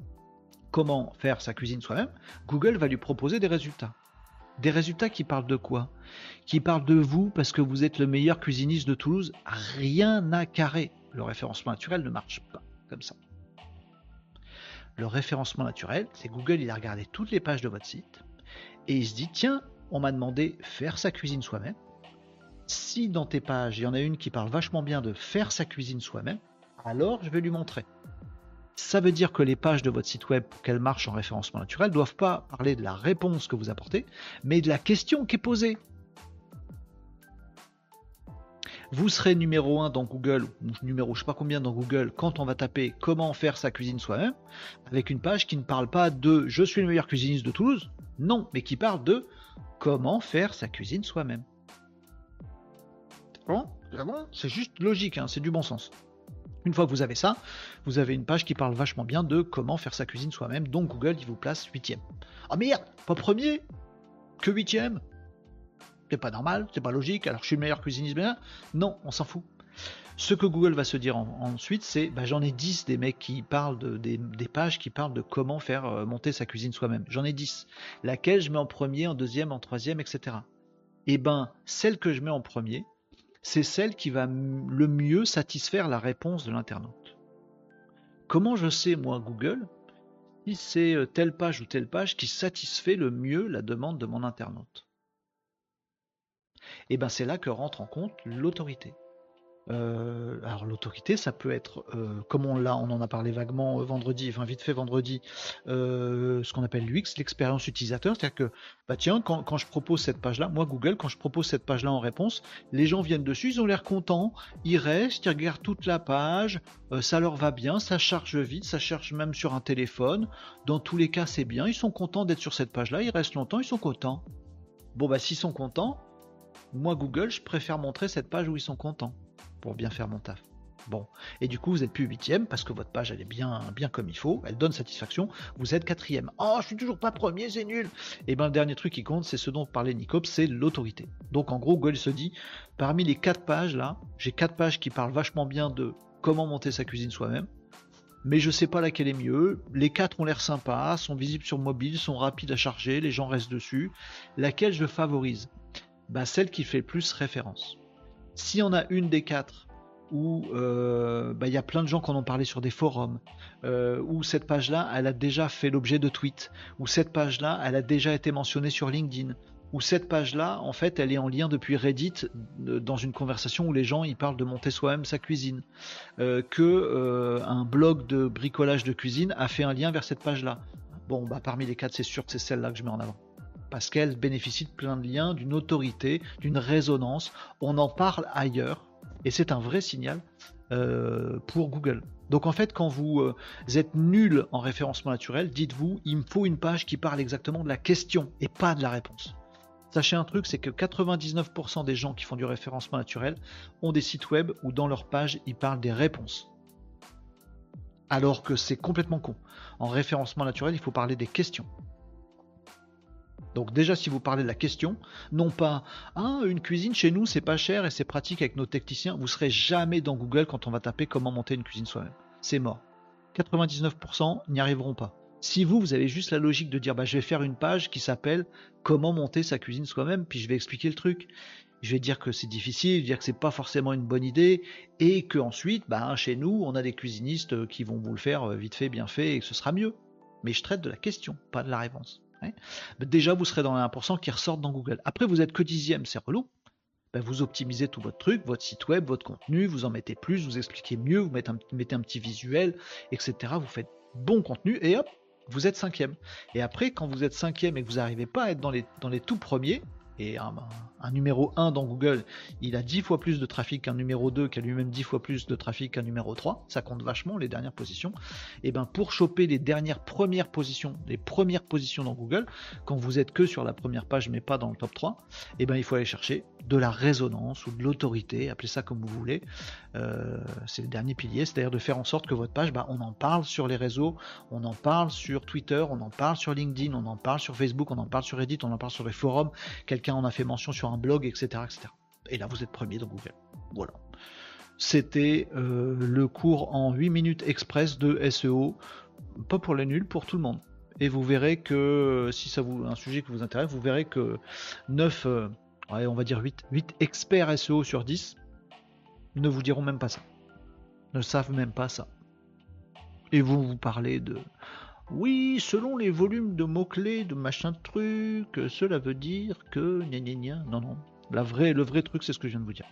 comment faire sa cuisine soi-même, Google va lui proposer des résultats. Des résultats qui parlent de quoi? Qui parlent de vous parce que vous êtes le meilleur cuisiniste de Toulouse. Rien à carré. Le référencement naturel ne marche pas comme ça. Le référencement naturel, c'est Google, il a regardé toutes les pages de votre site et il se dit tiens, on m'a demandé faire sa cuisine soi-même. Si dans tes pages, il y en a une qui parle vachement bien de faire sa cuisine soi-même, alors je vais lui montrer. Ça veut dire que les pages de votre site web, pour qu'elles marchent en référencement naturel, ne doivent pas parler de la réponse que vous apportez, mais de la question qui est posée. Vous serez numéro 1 dans Google, ou numéro je sais pas combien dans Google, quand on va taper comment faire sa cuisine soi-même, avec une page qui ne parle pas de je suis le meilleur cuisiniste de Toulouse, non, mais qui parle de comment faire sa cuisine soi-même. Bon, c'est juste logique, hein, c'est du bon sens. Une fois que vous avez ça, vous avez une page qui parle vachement bien de comment faire sa cuisine soi-même, donc Google il vous place huitième. Ah merde, pas premier, que huitième. C'est pas normal, c'est pas logique, alors je suis le meilleur cuisiniste bien. Non, on s'en fout. Ce que Google va se dire ensuite, c'est bah, j'en ai 10 des mecs qui parlent de, des, pages qui parlent de comment faire euh, monter sa cuisine soi-même. J'en ai 10. Laquelle je mets en premier, en deuxième, en troisième, etc. Et eh ben, celle que je mets en premier, c'est celle qui va le mieux satisfaire la réponse de l'internaute. Comment je sais, moi, Google, si c'est euh, telle page ou telle page qui satisfait le mieux la demande de mon internaute? Et eh ben, c'est là que rentre en compte l'autorité. Euh, alors l'autorité, ça peut être, euh, comme on l'a, on en a parlé vaguement euh, vendredi, enfin vite fait vendredi, ce qu'on appelle l'UX, l'expérience utilisateur, c'est-à-dire que, bah tiens, quand, je propose cette page-là, moi Google, quand je propose cette page-là en réponse, les gens viennent dessus, ils ont l'air contents, ils restent, ils regardent toute la page, ça leur va bien, ça charge vite, ça charge même sur un téléphone, dans tous les cas c'est bien, ils sont contents d'être sur cette page-là, ils restent longtemps, ils sont contents. Bon bah s'ils sont contents, moi Google, je préfère montrer cette page où ils sont contents bien faire mon taf. Bon, et du coup vous êtes plus huitième parce que votre page elle est bien, bien comme il faut, elle donne satisfaction, vous êtes quatrième. Oh, je suis toujours pas premier, c'est nul. Et ben le dernier truc qui compte, c'est ce dont parlait Nicop, c'est l'autorité. Donc en gros, Google se dit, parmi les quatre pages là, j'ai quatre pages qui parlent vachement bien de comment monter sa cuisine soi-même, mais je sais pas laquelle est mieux. Les quatre ont l'air sympas, sont visibles sur mobile, sont rapides à charger, les gens restent dessus. Laquelle je favorise? Bah, Celle qui fait plus référence si on a une des quatre où euh, bah, il y a plein de gens qui en ont parlé sur des forums, euh, où cette page-là, elle a déjà fait l'objet de tweets, où cette page-là, elle a déjà été mentionnée sur LinkedIn, où cette page-là, en fait, elle est en lien depuis Reddit euh, dans une conversation où les gens parlent de monter soi-même sa cuisine, que un blog de bricolage de cuisine a fait un lien vers cette page-là. Bon, bah parmi les quatre, c'est sûr que c'est celle-là que je mets en avant parce qu'elle bénéficie de plein de liens, d'une autorité, d'une résonance. On en parle ailleurs et c'est un vrai signal euh, pour Google. Donc en fait, quand vous euh, êtes nul en référencement naturel, dites-vous, il me faut une page qui parle exactement de la question et pas de la réponse. Sachez un truc, c'est que 99% des gens qui font du référencement naturel ont des sites web où dans leur page, ils parlent des réponses. Alors que c'est complètement con. En référencement naturel, il faut parler des questions. Donc déjà si vous parlez de la question, non pas ah, une cuisine chez nous c'est pas cher et c'est pratique avec nos techniciens, vous serez jamais dans Google quand on va taper comment monter une cuisine soi-même. C'est mort. 99% n'y arriveront pas. Si vous, vous avez juste la logique de dire bah, je vais faire une page qui s'appelle comment monter sa cuisine soi-même, puis je vais expliquer le truc. Je vais dire que c'est difficile, dire que c'est pas forcément une bonne idée, et que ensuite, bah, chez nous, on a des cuisinistes qui vont vous le faire euh, vite fait, bien fait, et que ce sera mieux. Mais je traite de la question, pas de la réponse. Déjà, vous serez dans les 1% qui ressortent dans Google. Après, vous êtes que dixième, c'est relou. Ben, vous optimisez tout votre truc, votre site web, votre contenu, vous en mettez plus, vous expliquez mieux, vous mettez un, petit visuel, etc. Vous faites bon contenu et hop, vous êtes cinquième. Et après, quand vous êtes cinquième et que vous n'arrivez pas à être dans les, dans les tout premiers, et un, numéro 1 dans Google, il a 10 fois plus de trafic qu'un numéro 2 qui a lui-même 10 fois plus de trafic qu'un numéro 3, ça compte vachement les dernières positions. Et ben pour choper les dernières premières positions, les premières positions dans Google, quand vous êtes que sur la première page mais pas dans le top 3, et ben il faut aller chercher de la résonance ou de l'autorité, appelez ça comme vous voulez. Euh, c'est le dernier pilier, c'est-à-dire de faire en sorte que votre page, ben, on en parle sur les réseaux, on en parle sur Twitter, on en parle sur LinkedIn, on en parle sur Facebook, on en parle sur Reddit, on en parle sur les forums, quelqu'un en a fait mention sur un blog, etc. etc. Et là, vous êtes premier dans Google. Voilà. C'était euh, le cours en 8 minutes express de SEO, pas pour les nuls, pour tout le monde. Et vous verrez que, si ça vous un sujet qui vous intéresse, vous verrez que 9, euh, on va dire 8, 8 experts SEO sur 10 ne vous diront même pas ça. Ne savent même pas ça. Et vous vous parlez de oui, selon les volumes de mots-clés, de machin de truc, cela veut dire que. Non, non. La vraie, le vrai truc, c'est ce que je viens de vous dire.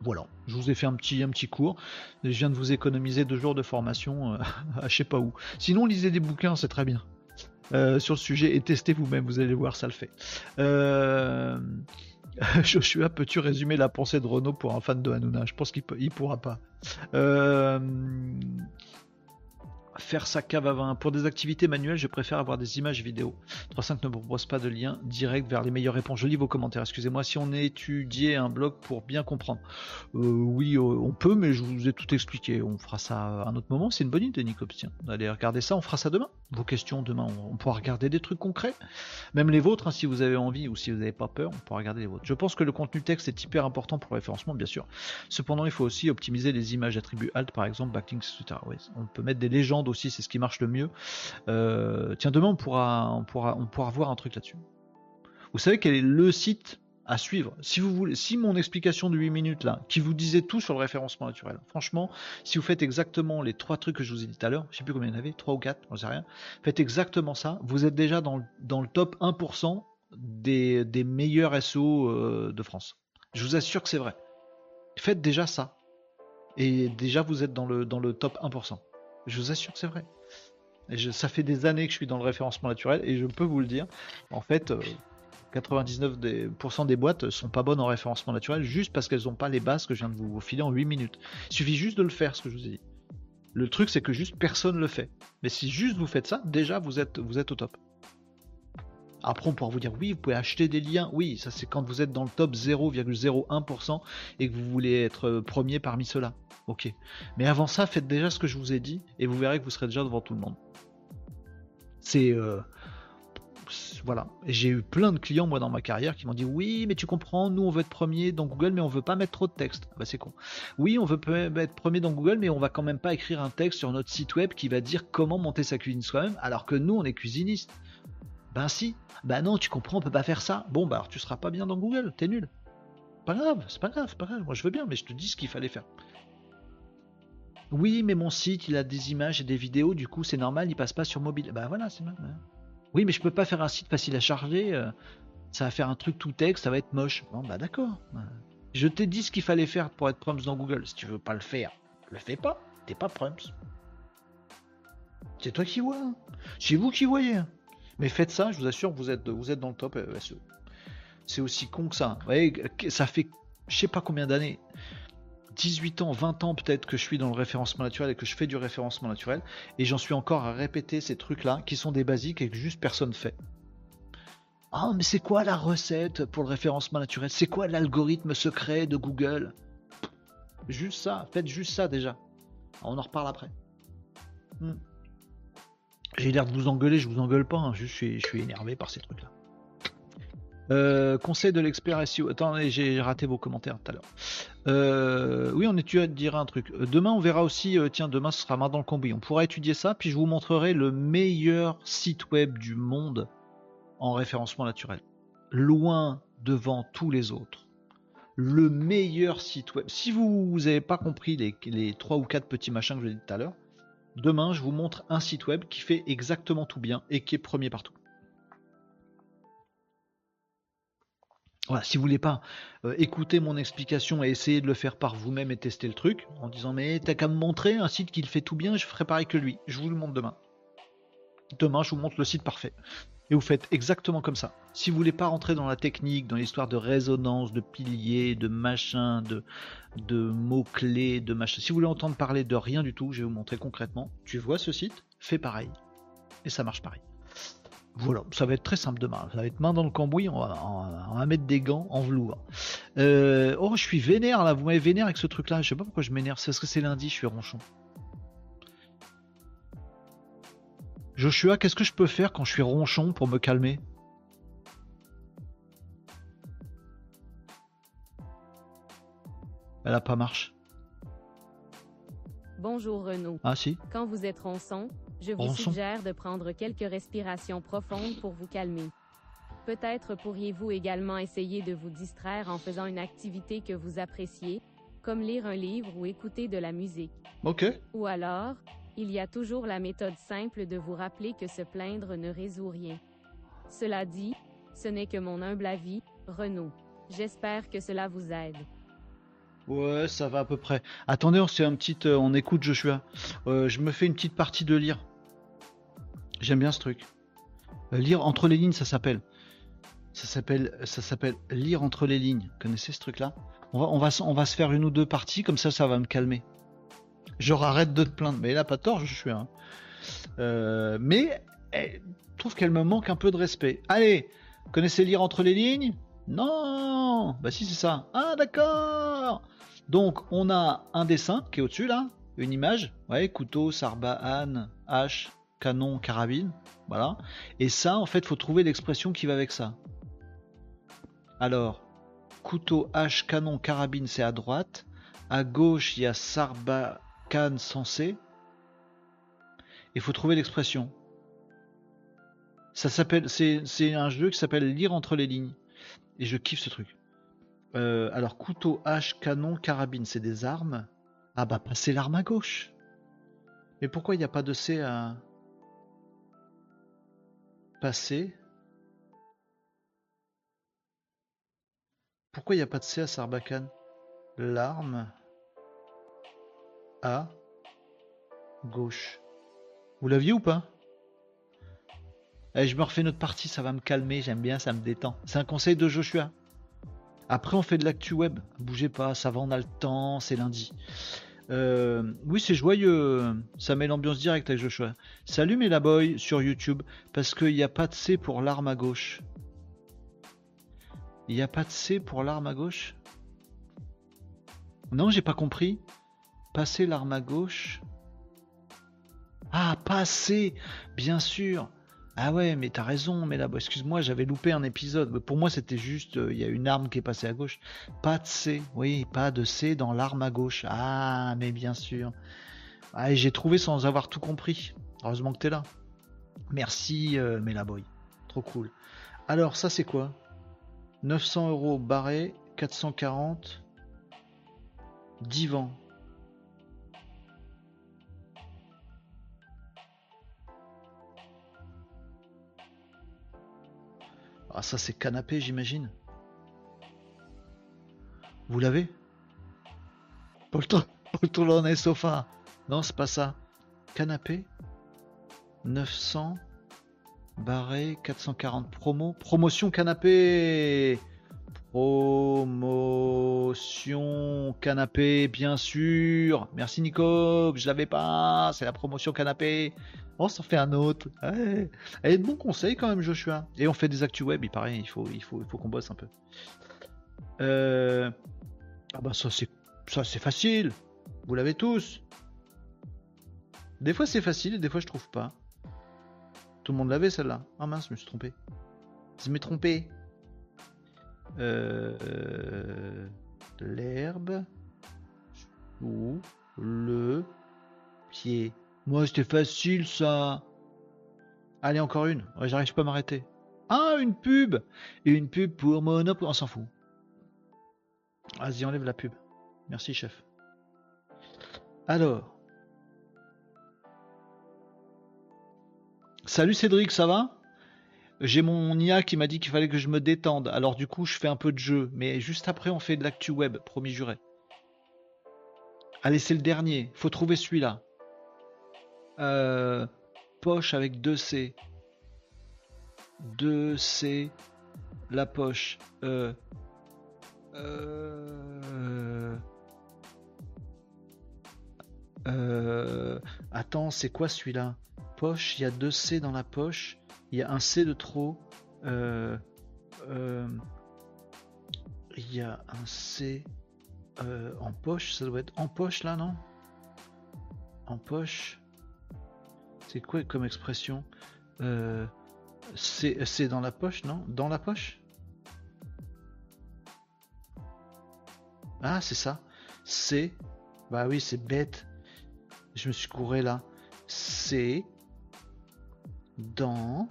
Voilà, je vous ai fait un petit, un petit cours. Je viens de vous économiser deux jours de formation euh, à je sais pas où. Sinon, lisez des bouquins, c'est très bien. Euh, sur le sujet et testez vous-même, vous allez voir, ça le fait. Euh... Joshua, peux-tu résumer la pensée de Renault pour un fan de Hanouna? Je pense qu'il ne pourra pas. Euh faire sa cave à vin. Pour des activités manuelles, je préfère avoir des images vidéo. 3.5 ne propose pas de lien direct vers les meilleures réponses. Je lis vos commentaires, excusez-moi. Si on étudiait un blog pour bien comprendre, euh, oui, euh, on peut, mais je vous ai tout expliqué. On fera ça à un autre moment. C'est une bonne idée, Nicops. Tiens, allez regarder ça. On fera ça demain. Vos questions demain, on, pourra regarder des trucs concrets. Même les vôtres, hein, si vous avez envie ou si vous n'avez pas peur, on pourra regarder les vôtres. Je pense que le contenu texte est hyper important pour le référencement, bien sûr. Cependant, il faut aussi optimiser les images attributs alt, par exemple, backlinks, etc. on peut mettre des légendes aussi, c'est ce qui marche le mieux. Euh, tiens, demain on pourra, on pourra, on pourra voir un truc là-dessus. Vous savez quel est le site à suivre? Si vous voulez, si mon explication de 8 minutes là, qui vous disait tout sur le référencement naturel, franchement, si vous faites exactement les trois trucs que je vous ai dit tout à l'heure, je sais plus combien il y en avait, 3 ou 4, on sait rien, faites exactement ça, vous êtes déjà dans, dans le top 1% des, des, meilleurs SEO euh, de France. Je vous assure que c'est vrai. Faites déjà ça. Et déjà vous êtes dans le, dans le top 1%. Je vous assure c'est vrai ça fait des années que je suis dans le référencement naturel et je peux vous le dire. En fait, 99% euh, des, boîtes sont pas bonnes en référencement naturel juste parce qu'elles n'ont pas les bases que je viens de vous filer en 8 minutes. Il suffit juste de le faire, ce que je vous ai dit. Le truc, c'est que juste personne le fait. Mais si juste vous faites ça, déjà vous êtes au top. Après, on pourra vous dire oui, vous pouvez acheter des liens. Oui, ça c'est quand vous êtes dans le top 0,01% et que vous voulez être euh, premier parmi ceux-là. Ok. Mais avant ça, faites déjà ce que je vous ai dit et vous verrez que vous serez déjà devant tout le monde. C'est. Euh, voilà. J'ai eu plein de clients, moi, dans ma carrière, qui m'ont dit Oui, mais tu comprends, nous, on veut être premier dans Google, mais on veut pas mettre trop de texte. Ah bah, c'est con. Oui, on veut être premier dans Google, mais on va quand même pas écrire un texte sur notre site web qui va dire comment monter sa cuisine soi-même, alors que nous, on est cuisiniste. Ben si. Ben non, tu comprends, on peut pas faire ça. Bon, bah, alors tu seras pas bien dans Google, t'es nul. Pas grave, c'est pas grave, c'est pas grave. Moi, je veux bien, mais je te dis ce qu'il fallait faire. Oui, mais mon site, il a des images et des vidéos, du coup, c'est normal, il passe pas sur mobile. Bah voilà, c'est normal. Oui, mais je peux pas faire un site facile à charger. Euh, ça va faire un truc tout texte, ça va être moche. Bon, bah d'accord. Je t'ai dit ce qu'il fallait faire pour être Prums dans Google. Si tu veux pas le faire, le fais pas. T'es pas Prums. C'est toi qui vois. Hein. C'est vous qui voyez. Hein. Mais faites ça, je vous assure, vous êtes, dans le top euh, SEO. C'est aussi con que ça. Vous voyez, ça fait je sais pas combien d'années. 18 ans, 20 ans peut-être que je suis dans le référencement naturel et que je fais du référencement naturel, et j'en suis encore à répéter ces trucs-là qui sont des basiques et que juste personne fait. Ah, mais c'est quoi la recette pour le référencement naturel? C'est quoi l'algorithme secret de Google? Juste ça, faites juste ça déjà. On en reparle après. Hmm. J'ai l'air de vous engueuler, je vous engueule pas, hein, je suis, énervé par ces trucs-là. Euh, conseil de l'expert SEO. Attendez, j'ai raté vos commentaires tout à l'heure. Euh, oui, on est tu à dire un truc. Euh, Demain, on verra aussi. tiens, demain, ce sera main dans le cambouis. On pourra étudier ça, puis je vous montrerai le meilleur site web du monde en référencement naturel. Loin devant tous les autres. Le meilleur site web. Si vous n'avez pas compris les, les 3 ou 4 petits machins que je vous ai dit tout à l'heure, demain, je vous montre un site web qui fait exactement tout bien et qui est premier partout. Voilà, si vous voulez pas euh, écouter mon explication et essayer de le faire par vous-même et tester le truc, en disant mais t'as qu'à me montrer un site qui le fait tout bien, je ferai pareil que lui. Je vous le montre demain. Demain, je vous montre le site parfait. Et vous faites exactement comme ça. Si vous voulez pas rentrer dans la technique, dans l'histoire de résonance, de piliers, de machin, de, mots-clés, de machin. Si vous voulez entendre parler de rien du tout, je vais vous montrer concrètement. Tu vois ce site, fais pareil. Et ça marche pareil. Voilà, ça va être très simple demain. Ça va être main dans le cambouis, on va mettre des gants en velours. Euh, oh, je suis vénère là, vous m'avez vénère avec ce truc là. Je sais pas pourquoi je m'énerve, c'est parce que c'est lundi, je suis ronchon. Joshua, qu'est-ce que je peux faire quand je suis ronchon pour me calmer? Elle a pas marche. Bonjour Renaud. Ah si Quand vous êtes ronçon, je vous Ronçon. suggère de prendre quelques respirations profondes pour vous calmer. Peut-être pourriez-vous également essayer de vous distraire en faisant une activité que vous appréciez, comme lire un livre ou écouter de la musique. Ok. Ou alors, il y a toujours la méthode simple de vous rappeler que se plaindre ne résout rien. Cela dit, ce n'est que mon humble avis, Renaud. J'espère que cela vous aide. Ouais, ça va à peu près. Attendez, on un petit, euh, on écoute Joshua. Euh, je me fais une petite partie de lire. J'aime bien ce truc. Euh, lire entre les lignes, ça s'appelle. Ça s'appelle, ça s'appelle lire entre les lignes. Vous connaissez ce truc-là? On va, on, va, on va se faire une ou deux parties, comme ça, ça va me calmer. Genre, arrête de te plaindre. Mais il a pas tort, Joshua. hein. Euh, mais je trouve qu'elle me manque un peu de respect. Allez, connaissez lire entre les lignes? Non Bah si, c'est ça. Ah, d'accord donc, on a un dessin qui est au-dessus là, une image, ouais, couteau, sarbacane, hache, canon, carabine, voilà. Et ça, en fait, faut trouver l'expression qui va avec ça. Alors, couteau, hache, canon, carabine, c'est à droite. À gauche, il y a sarbacane censé. Il faut trouver l'expression. Ça s'appelle, c'est, un jeu qui s'appelle lire entre les lignes. Et je kiffe ce truc. Euh, alors, couteau, hache, canon, carabine, c'est des armes. Ah bah, passer l'arme à gauche. Mais pourquoi il n'y a pas de C à passer? Pourquoi il n'y a pas de C à Sarbacane? L'arme à gauche. Vous l'aviez ou pas? Eh, Je me refais notre partie, ça va me calmer, j'aime bien, ça me détend. C'est un conseil de Joshua. Après, on fait de l'actu web. Bougez pas, ça va, on a le temps, c'est lundi. Euh, oui, c'est joyeux. Ça met l'ambiance directe avec Joshua. Salut Melaboy sur YouTube. Parce qu'il n'y a pas de C pour l'arme à gauche. Il n'y a pas de C pour l'arme à gauche? Non, j'ai pas compris. Passer l'arme à gauche. Ah, passer Bien sûr ah ouais, mais t'as raison, mais là, excuse-moi, j'avais loupé un épisode. Pour moi, c'était juste, euh, il y a une arme qui est passée à gauche. Pas de C, oui, pas de C dans l'arme à gauche. Ah, mais bien sûr. Ah, j'ai trouvé sans avoir tout compris. Heureusement que t'es là. Merci, euh, Melaboy. Trop cool. Alors, ça, c'est quoi? 900 euros barré, 440. Divan. Ah, ça c'est canapé, j'imagine. Vous l'avez? Poltron, Poltron et sofa. Non, c'est pas ça. Canapé 900 barré 440 promo. Promotion canapé. Promotion canapé, bien sûr. Merci Nico, je l'avais pas. C'est la promotion canapé. On s'en fait un autre. Ouais. Elle est de bons conseils quand même, Joshua. Et on fait des actus web, il paraît, il faut, il qu'on bosse un peu. Euh... Ah bah ça c'est, facile. Vous l'avez tous. Des fois c'est facile des fois je trouve pas. Tout le monde l'avait celle-là. Ah mince, je me suis trompé. Je m'ai trompé. Euh, L'herbe sous le pied? Moi, c'était facile ça. Allez, encore une. Ouais, J'arrive pas à m'arrêter. Ah, une pub Une pub pour Monopoly. On s'en fout. Vas-y, enlève la pub. Merci, chef. Alors. Salut Cédric, ça va? J'ai mon IA qui m'a dit qu'il fallait que je me détende. Alors du coup, je fais un peu de jeu. Mais juste après, on fait de l'actu web, promis juré. Allez, c'est le dernier. Faut trouver celui-là. Euh, poche avec deux C. 2C. La poche. Euh, euh, attends, c'est quoi celui-là? Poche, il y a deux C dans la poche. Il y a un C de trop. Il y a un C en poche. Ça doit être en poche là, non? En poche. C'est quoi comme expression euh, C'est dans la poche, non? Dans la poche? Ah, c'est ça. C'est. Bah oui, c'est bête. Je me suis couré là. C'est dans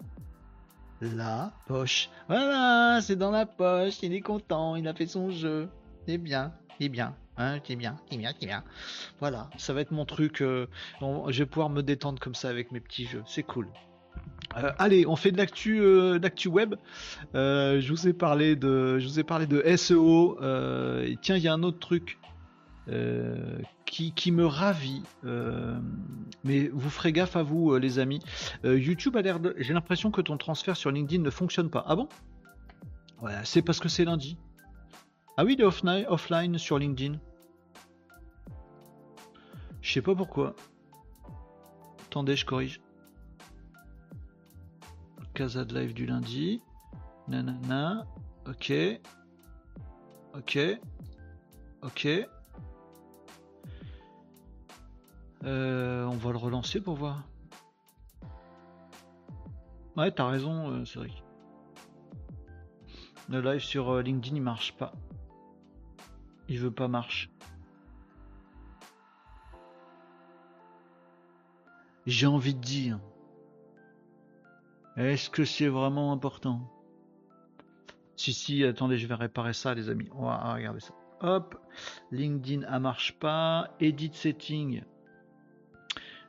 la poche. Voilà, c'est dans la poche. Il est content. Il a fait son jeu. C'est bien. C'est bien. Hein, c'est bien. C'est bien. C'est bien. Voilà, ça va être mon truc. euh, je vais pouvoir me détendre comme ça avec mes petits jeux. C'est cool. Euh, allez, on fait de l'actu, euh, web. Je vous ai parlé de, je vous ai parlé de SEO. tiens, il y a un autre truc qui, me ravit. mais vous ferez gaffe à vous, les amis. YouTube a l'air de. J'ai l'impression que ton transfert sur LinkedIn ne fonctionne pas. Ah bon? C'est parce que c'est lundi. Ah oui, il est offline sur LinkedIn. Je sais pas pourquoi. Attendez, je corrige. Casa de live du lundi. Nanana. Ok. Ok. Ok. Euh, on va le relancer pour voir. Ouais, t'as raison, euh, Cédric. Le live sur euh, LinkedIn il marche pas. Il veut pas marche. J'ai envie de dire. Est-ce que c'est vraiment important? Si, si, attendez, je vais réparer ça, les amis. On va regarder ça. Hop, LinkedIn, ça marche pas. Edit setting.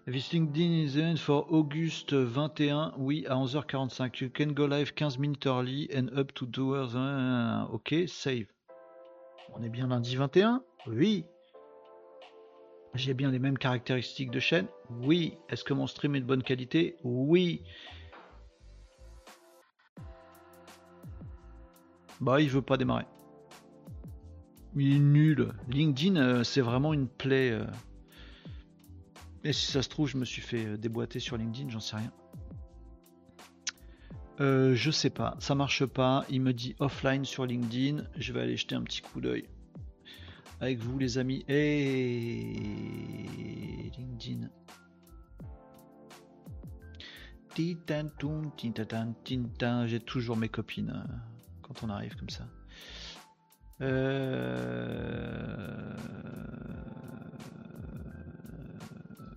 This LinkedIn is in for August 21, oui, à 11h45. You can go live 15 minutes early and up to 2 hours. Ah, Ok, save. On est bien lundi 21 Oui. J'ai bien les mêmes caractéristiques de chaîne Oui. Est-ce que mon stream est de bonne qualité? Oui. Bah, il veut pas démarrer. Il est nul. LinkedIn, euh, c'est vraiment une plaie. euh. Et si ça se trouve, je me suis fait euh, déboîter sur LinkedIn, j'en sais rien. Je sais pas, ça marche pas. Il me dit offline sur LinkedIn. Je vais aller jeter un petit coup d'œil avec vous, les amis. Et LinkedIn. J'ai toujours mes copines euh, quand on arrive comme ça. Euh,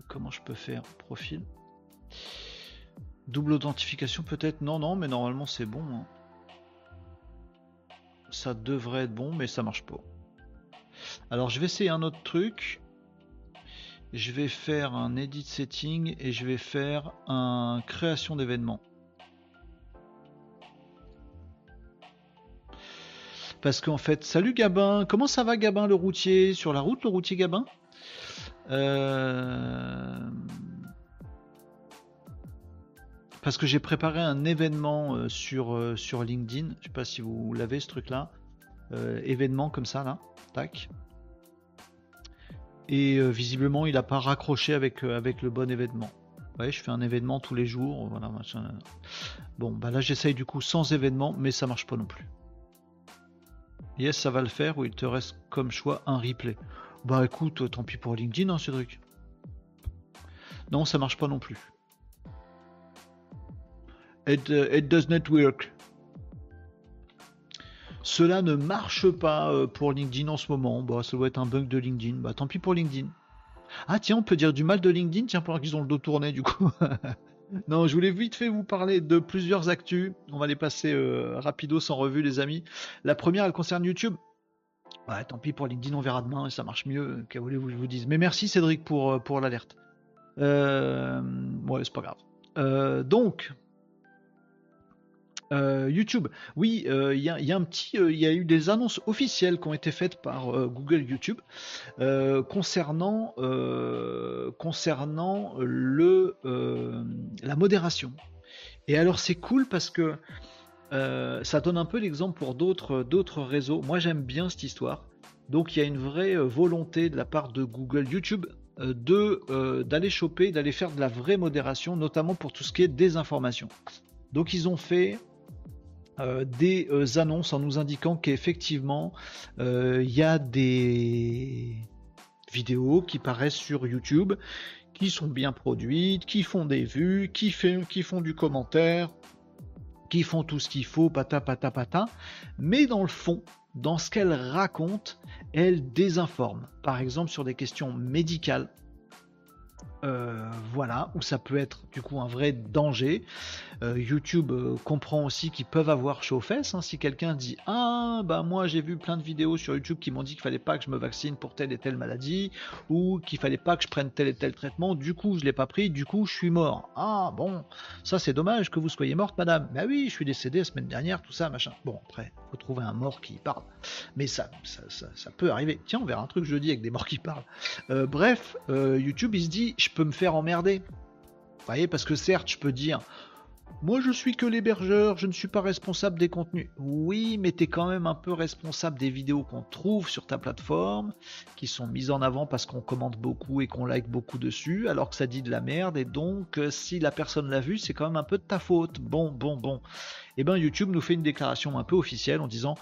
Comment je peux faire Profil? Double authentification peut-être? Non, non, mais normalement c'est bon. hein. Ça devrait être bon, mais ça marche pas. Alors je vais essayer un autre truc. Je vais faire un edit setting et je vais faire un création d'événement. Parce qu'en fait, salut Gabin, comment ça va Gabin le routier? Sur la route le routier Gabin? Euh, Parce que j'ai préparé un événement euh, sur, euh, sur LinkedIn. Je sais pas si vous l'avez ce truc là. événement comme ça là. Tac. Et euh, visiblement il n'a pas raccroché avec, euh, avec le bon événement. Ouais, je fais un événement tous les jours. Voilà, machin. Bon, bah là j'essaye du coup sans événement, mais ça marche pas non plus. Yes, ça va le faire, ou il te reste comme choix un replay. Bah écoute, tant pis pour LinkedIn, hein, Cédric. Non, ça marche pas non plus. It, it does not work. Cela ne marche pas euh, pour LinkedIn en ce moment. Bah, ça doit être un bug de LinkedIn. Bah, tant pis pour LinkedIn. Ah, tiens, on peut dire du mal de LinkedIn, tiens, pendant qu'ils ont le dos tourné, du coup. non, je voulais vite fait vous parler de plusieurs actus. On va les passer euh, rapido sans revue, les amis. La première, elle concerne YouTube. Ouais, tant pis pour LinkedIn, on verra demain, ça marche mieux. Qu'est-ce que je vous dise Mais merci Cédric pour, euh, pour l'alerte. Euh, ouais, c'est pas grave. donc, euh, YouTube, oui, euh, il y, a un petit, euh, y a eu des annonces officielles qui ont été faites par Google YouTube concernant concernant le la modération. Et alors c'est cool parce que ça donne un peu l'exemple pour d'autres d'autres réseaux. Moi j'aime bien cette histoire. Donc il y a une vraie volonté de la part de Google YouTube de d'aller choper, d'aller faire de la vraie modération, notamment pour tout ce qui est désinformation. Donc ils ont fait euh, des euh, annonces en nous indiquant qu'effectivement euh, il y a des vidéos qui paraissent sur YouTube qui sont bien produites, qui font des vues, qui, font du commentaire, qui font tout ce qu'il faut, pata pata pata, mais dans le fond, dans ce qu'elles racontent, elles désinforment. Par exemple sur des questions médicales, voilà, où ça peut être du coup un vrai danger. Euh, YouTube euh, comprend aussi qu'ils peuvent avoir chaud aux fesses. Hein. si quelqu'un dit Ah, bah moi j'ai vu plein de vidéos sur YouTube qui m'ont dit qu'il fallait pas que je me vaccine pour telle et telle maladie, ou qu'il fallait pas que je prenne tel et tel traitement, du coup je l'ai pas pris, du coup je suis mort. Ah bon, ça c'est dommage que vous soyez morte, madame. Bah oui, je suis décédé la semaine dernière, tout ça, machin. Bon, après, faut trouver un mort qui parle. Mais ça, peut arriver. Tiens, on verra un truc jeudi avec des morts qui parlent. bref, YouTube il se dit peux me faire emmerder. Vous voyez, parce que certes, je peux dire, moi je suis que l'hébergeur, je ne suis pas responsable des contenus. Oui, mais tu es quand même un peu responsable des vidéos qu'on trouve sur ta plateforme, qui sont mises en avant parce qu'on commente beaucoup et qu'on like beaucoup dessus, alors que ça dit de la merde, et donc euh, si la personne l'a vu, c'est quand même un peu de ta faute. Bon, bon, bon. Eh bien YouTube nous fait une déclaration un peu officielle en disant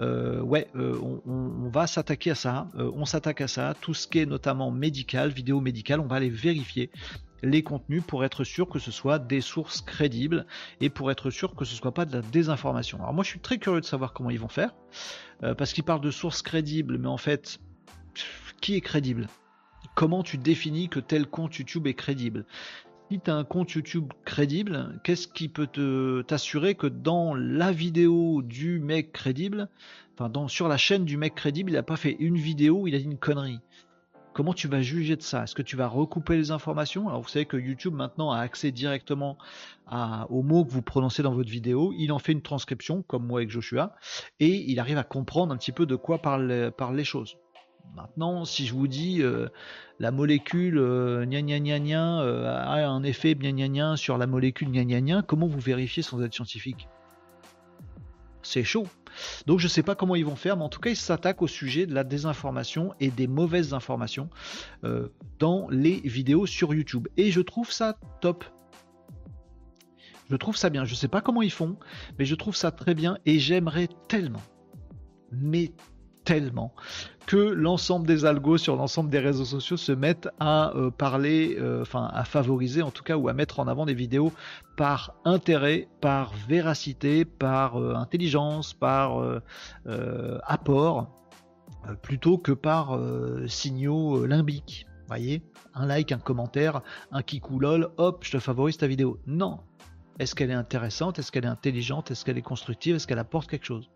euh, ouais, euh, on, va s'attaquer à ça, on s'attaque à ça, tout ce qui est notamment médical, vidéo médicale, on va aller vérifier les contenus pour être sûr que ce soit des sources crédibles et pour être sûr que ce soit pas de la désinformation. Alors moi je suis très curieux de savoir comment ils vont faire euh, parce qu'ils parlent de sources crédibles mais en fait qui est crédible? Comment tu définis que tel compte YouTube est crédible? Si tu as un compte YouTube crédible, qu'est-ce qui peut te t'assurer que dans la vidéo du mec crédible, enfin sur la chaîne du mec crédible, il n'a pas fait une vidéo où il a dit une connerie? Comment tu vas juger de ça? Est-ce que tu vas recouper les informations? Alors vous savez que YouTube maintenant a accès directement aux mots que vous prononcez dans votre vidéo. Il en fait une transcription, comme moi avec Joshua, et il arrive à comprendre un petit peu de quoi parlent, les choses. Maintenant, si je vous dis euh, la molécule euh, euh, a un effet gna sur la molécule gna comment vous vérifiez sans être scientifique? C'est chaud. Donc je ne sais pas comment ils vont faire, mais en tout cas ils s'attaquent au sujet de la désinformation et des mauvaises informations euh, dans les vidéos sur YouTube. Et je trouve ça top. Je trouve ça bien. Je ne sais pas comment ils font, mais je trouve ça très bien et j'aimerais tellement, mais tellement que l'ensemble des algos sur l'ensemble des réseaux sociaux se mettent à euh, parler, euh, enfin à favoriser en tout cas ou à mettre en avant des vidéos par intérêt, par véracité, par euh, intelligence, par apport, plutôt que par signaux limbiques. Voyez, un like, un commentaire, un kikou lol, hop, je te favorise ta vidéo. Non. Est-ce qu'elle est intéressante? Est-ce qu'elle est intelligente? Est-ce qu'elle est constructive? Est-ce qu'elle apporte quelque chose?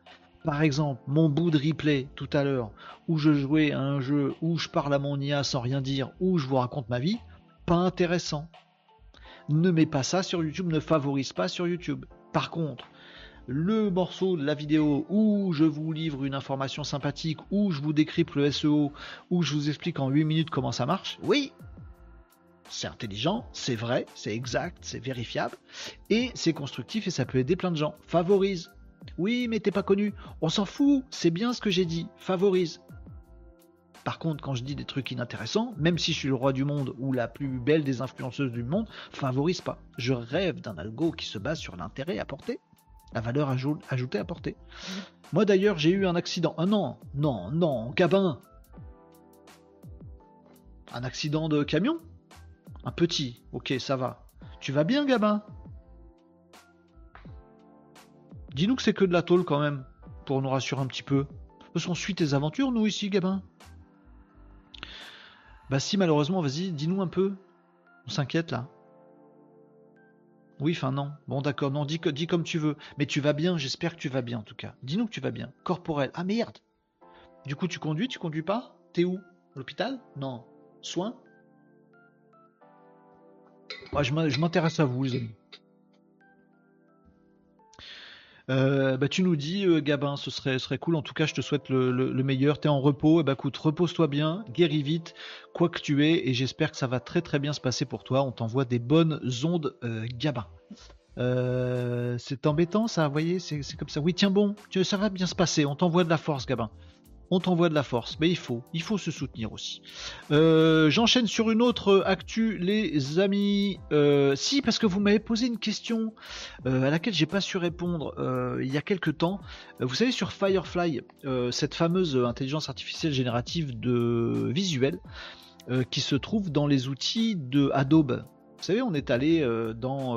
Par exemple, mon bout de replay tout à l'heure, où je jouais à un jeu, où je parle à mon IA sans rien dire, où je vous raconte ma vie, pas intéressant. Ne mets pas ça sur YouTube, ne favorise pas sur YouTube. Par contre, le morceau de la vidéo où je vous livre une information sympathique, où je vous décrypte le SEO, où je vous explique en 8 minutes comment ça marche, oui, c'est intelligent, c'est vrai, c'est exact, c'est vérifiable, et c'est constructif et ça peut aider plein de gens. Favorise, oui, mais t'es pas connu. On s'en fout, c'est bien ce que j'ai dit. Favorise. Par contre, quand je dis des trucs inintéressants, même si je suis le roi du monde ou la plus belle des influenceuses du monde, favorise pas. Je rêve d'un algo qui se base sur l'intérêt apporté, la valeur ajoutée apportée. Moi d'ailleurs, j'ai eu un accident. Ah non, non, non, Gabin Un accident de camion? Un petit, ok, ça va. Tu vas bien, Gabin? Dis-nous que c'est que de la tôle quand même. pour nous rassurer un petit peu Parce qu'on suit tes aventures, nous, ici, Gabin Bah si, malheureusement, vas-y, dis-nous un peu. On s'inquiète, là. Oui, enfin non. Bon, d'accord, non, dis, comme tu veux. Mais tu vas bien, j'espère que tu vas bien, en tout cas. Dis-nous que tu vas bien. Corporel. Ah merde Du coup, tu conduis, tu conduis pas? T'es où? L'hôpital? Non. Soins? Je m'intéresse à vous, les amis. Euh, bah, tu nous dis, euh, Gabin, ce serait, cool. En tout cas, je te souhaite le, le, meilleur. T'es en repos. Et eh bah, écoute, repose-toi bien, guéris vite, quoi que tu es. Et j'espère que ça va très très bien se passer pour toi. On t'envoie des bonnes ondes, euh, Gabin. c'est embêtant, ça. Voyez, c'est comme ça. Oui, tiens bon, ça va bien se passer. On t'envoie de la force, Gabin on t'envoie de la force. Mais il faut, il faut se soutenir aussi. Euh, j'enchaîne sur une autre actu, les amis. Euh, si, parce que vous m'avez posé une question euh, à laquelle j'ai pas su répondre il y a quelques temps. Vous savez, sur Firefly, cette fameuse intelligence artificielle générative de visuel qui se trouve dans les outils de Adobe. Vous savez, on est allé dans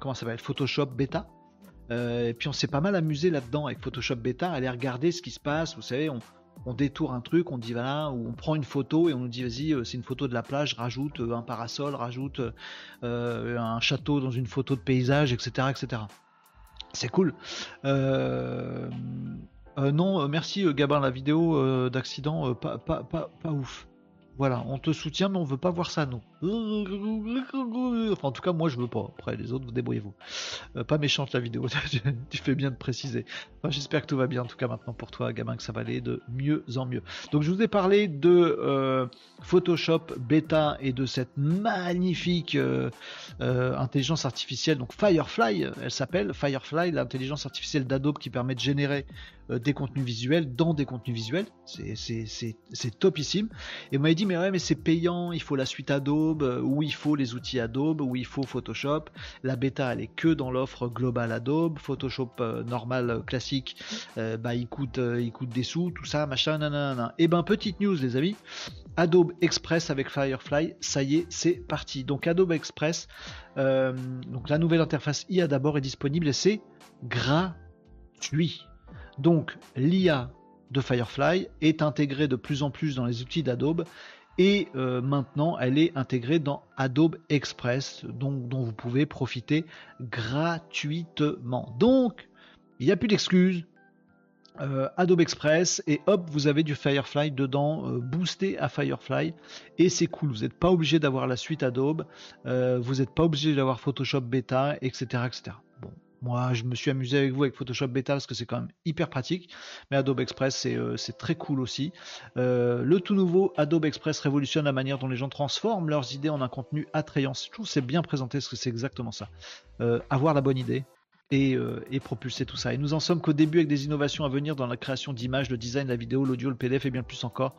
comment ça s'appelle Photoshop Beta. et puis on s'est pas mal amusé là-dedans avec Photoshop Beta, aller regarder ce qui se passe. Vous savez, on, on détourne un truc, on dit voilà, ou on prend une photo et on nous dit vas-y, euh, c'est une photo de la plage, rajoute euh, un parasol, rajoute euh, un château dans une photo de paysage, etc. etc. C'est cool. non, merci Gabin, la vidéo d'accident, pas, pas, pas, pas ouf. Voilà, on te soutient, mais on veut pas voir ça, nous. Enfin, en tout cas, moi, je veux pas. Après, les autres, vous débrouillez-vous. Euh, pas méchante la vidéo, tu fais bien de préciser. Enfin, J'espère que tout va bien, en tout cas, maintenant pour toi, gamin, que ça va aller de mieux en mieux. Donc, je vous ai parlé de euh, Photoshop bêta et de cette magnifique euh, intelligence artificielle, donc Firefly, elle s'appelle Firefly, l'intelligence artificielle d'Adobe qui permet de générer des contenus visuels dans des contenus visuels. C'est topissime. Et on m'avait dit, mais ouais, mais c'est payant, il faut la suite Adobe, euh, où il faut les outils Adobe, où il faut Photoshop. La bêta, elle est que dans l'offre globale Adobe. Photoshop euh, normal, euh, classique, bah, il coûte, il coûte des sous, tout ça, machin, nanana. Et eh ben, petite news, les amis. Adobe Express avec Firefly, ça y est, c'est parti. Donc Adobe Express, donc la nouvelle interface IA d'abord est disponible et c'est gratuit. Donc l'IA de Firefly est intégrée de plus en plus dans les outils d'Adobe et euh, maintenant elle est intégrée dans Adobe Express donc, dont vous pouvez profiter gratuitement. Donc il n'y a plus d'excuses. Euh, Adobe Express et hop vous avez du Firefly dedans euh, boosté à Firefly et c'est cool vous n'êtes pas obligé d'avoir la suite Adobe vous n'êtes pas obligé d'avoir Photoshop bêta etc etc moi, je me suis amusé avec vous avec Photoshop Beta parce que c'est quand même hyper pratique. Mais Adobe Express, c'est euh, très cool aussi. Euh, le tout nouveau Adobe Express révolutionne la manière dont les gens transforment leurs idées en un contenu attrayant. Je trouve c'est bien présenté parce que c'est exactement ça. Euh, avoir la bonne idée, euh, et, propulser tout ça. Et nous en sommes qu'au début avec des innovations à venir dans la création d'images, le design, la vidéo, l'audio, le PDF et bien plus encore.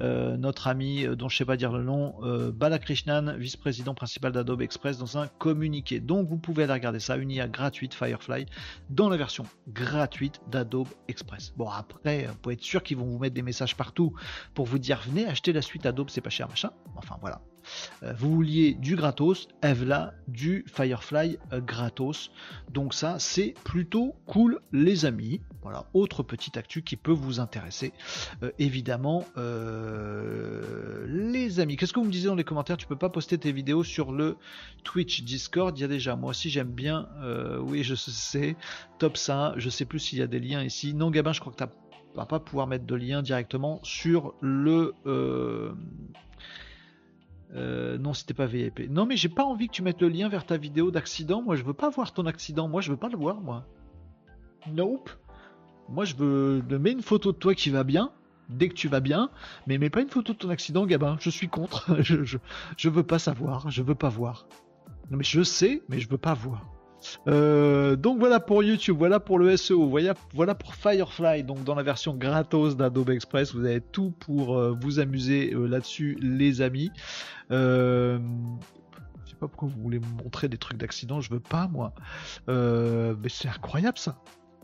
Euh, notre ami, euh, dont je ne sais pas dire le nom, Balakrishnan, vice-président principal d'Adobe Express, dans un communiqué. Donc vous pouvez aller regarder ça, une IA gratuite Firefly, dans la version gratuite d'Adobe Express. Bon après, vous pouvez être sûr qu'ils vont vous mettre des messages partout pour vous dire venez acheter la suite Adobe, c'est pas cher, machin. Enfin voilà, euh, vous vouliez du gratos, Evla du Firefly euh, gratos. Donc ça, c'est plutôt cool, les amis. Voilà, autre petite actu qui peut vous intéresser, euh, évidemment, les amis. Qu'est-ce que vous me disiez dans les commentaires? Tu peux pas poster tes vidéos sur le Twitch, Discord? Il y a déjà. Moi aussi, j'aime bien. oui, je sais. Top ça. Je sais plus s'il y a des liens ici. Non, Gabin, je crois que tu vas pas pouvoir mettre de lien directement sur le euh, non, c'était pas VIP. Non, mais j'ai pas envie que tu mettes le lien vers ta vidéo d'accident. Moi, je veux pas voir ton accident. Moi, je veux pas le voir, moi. Nope. Moi, je veux. Mets une photo de toi qui va bien, dès que tu vas bien, mais mets pas une photo de ton accident, Gabin. Je suis contre. je, je, je veux pas savoir. Je veux pas voir. Non, mais je sais, mais je veux pas voir. Euh, donc voilà pour YouTube, voilà pour le SEO, voilà, voilà pour Firefly. Donc dans la version gratos d'Adobe Express, vous avez tout pour euh, vous amuser euh, là-dessus, les amis. je sais pas pourquoi vous voulez montrer des trucs d'accident, je veux pas moi. mais c'est incroyable ça.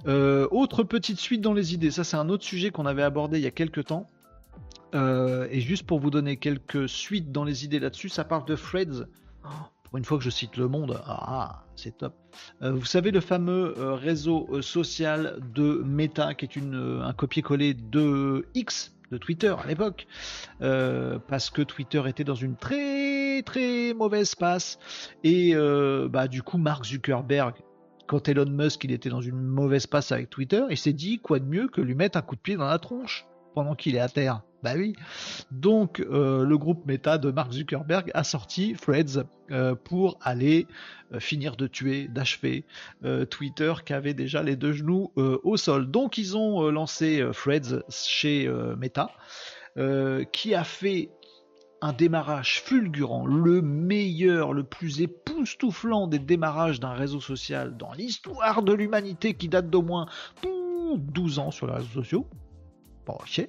autre petite suite dans les idées, ça c'est un autre sujet qu'on avait abordé il y a quelques temps. et juste pour vous donner quelques suites dans les idées là-dessus, ça parle de Threads. Pour une fois que je cite Le Monde, ah, c'est top. Euh, vous savez le fameux euh, réseau euh, social de Meta, qui est une, un copier-coller de X, de Twitter à l'époque, parce que Twitter était dans une très très mauvaise passe. Et bah, du coup, Mark Zuckerberg, quand Elon Musk il était dans une mauvaise passe avec Twitter, il s'est dit quoi de mieux que lui mettre un coup de pied dans la tronche? Pendant qu'il est à terre. Bah oui. Donc euh, le groupe Meta de Mark Zuckerberg a sorti Threads euh, pour aller euh, finir de tuer, d'achever Twitter qui avait déjà les deux genoux au sol. Donc ils ont lancé Threads chez Meta, qui a fait un démarrage fulgurant, le meilleur, le plus époustouflant des démarrages d'un réseau social dans l'histoire de l'humanité qui date d'au moins 12 ans sur les réseaux sociaux. Bon, ok.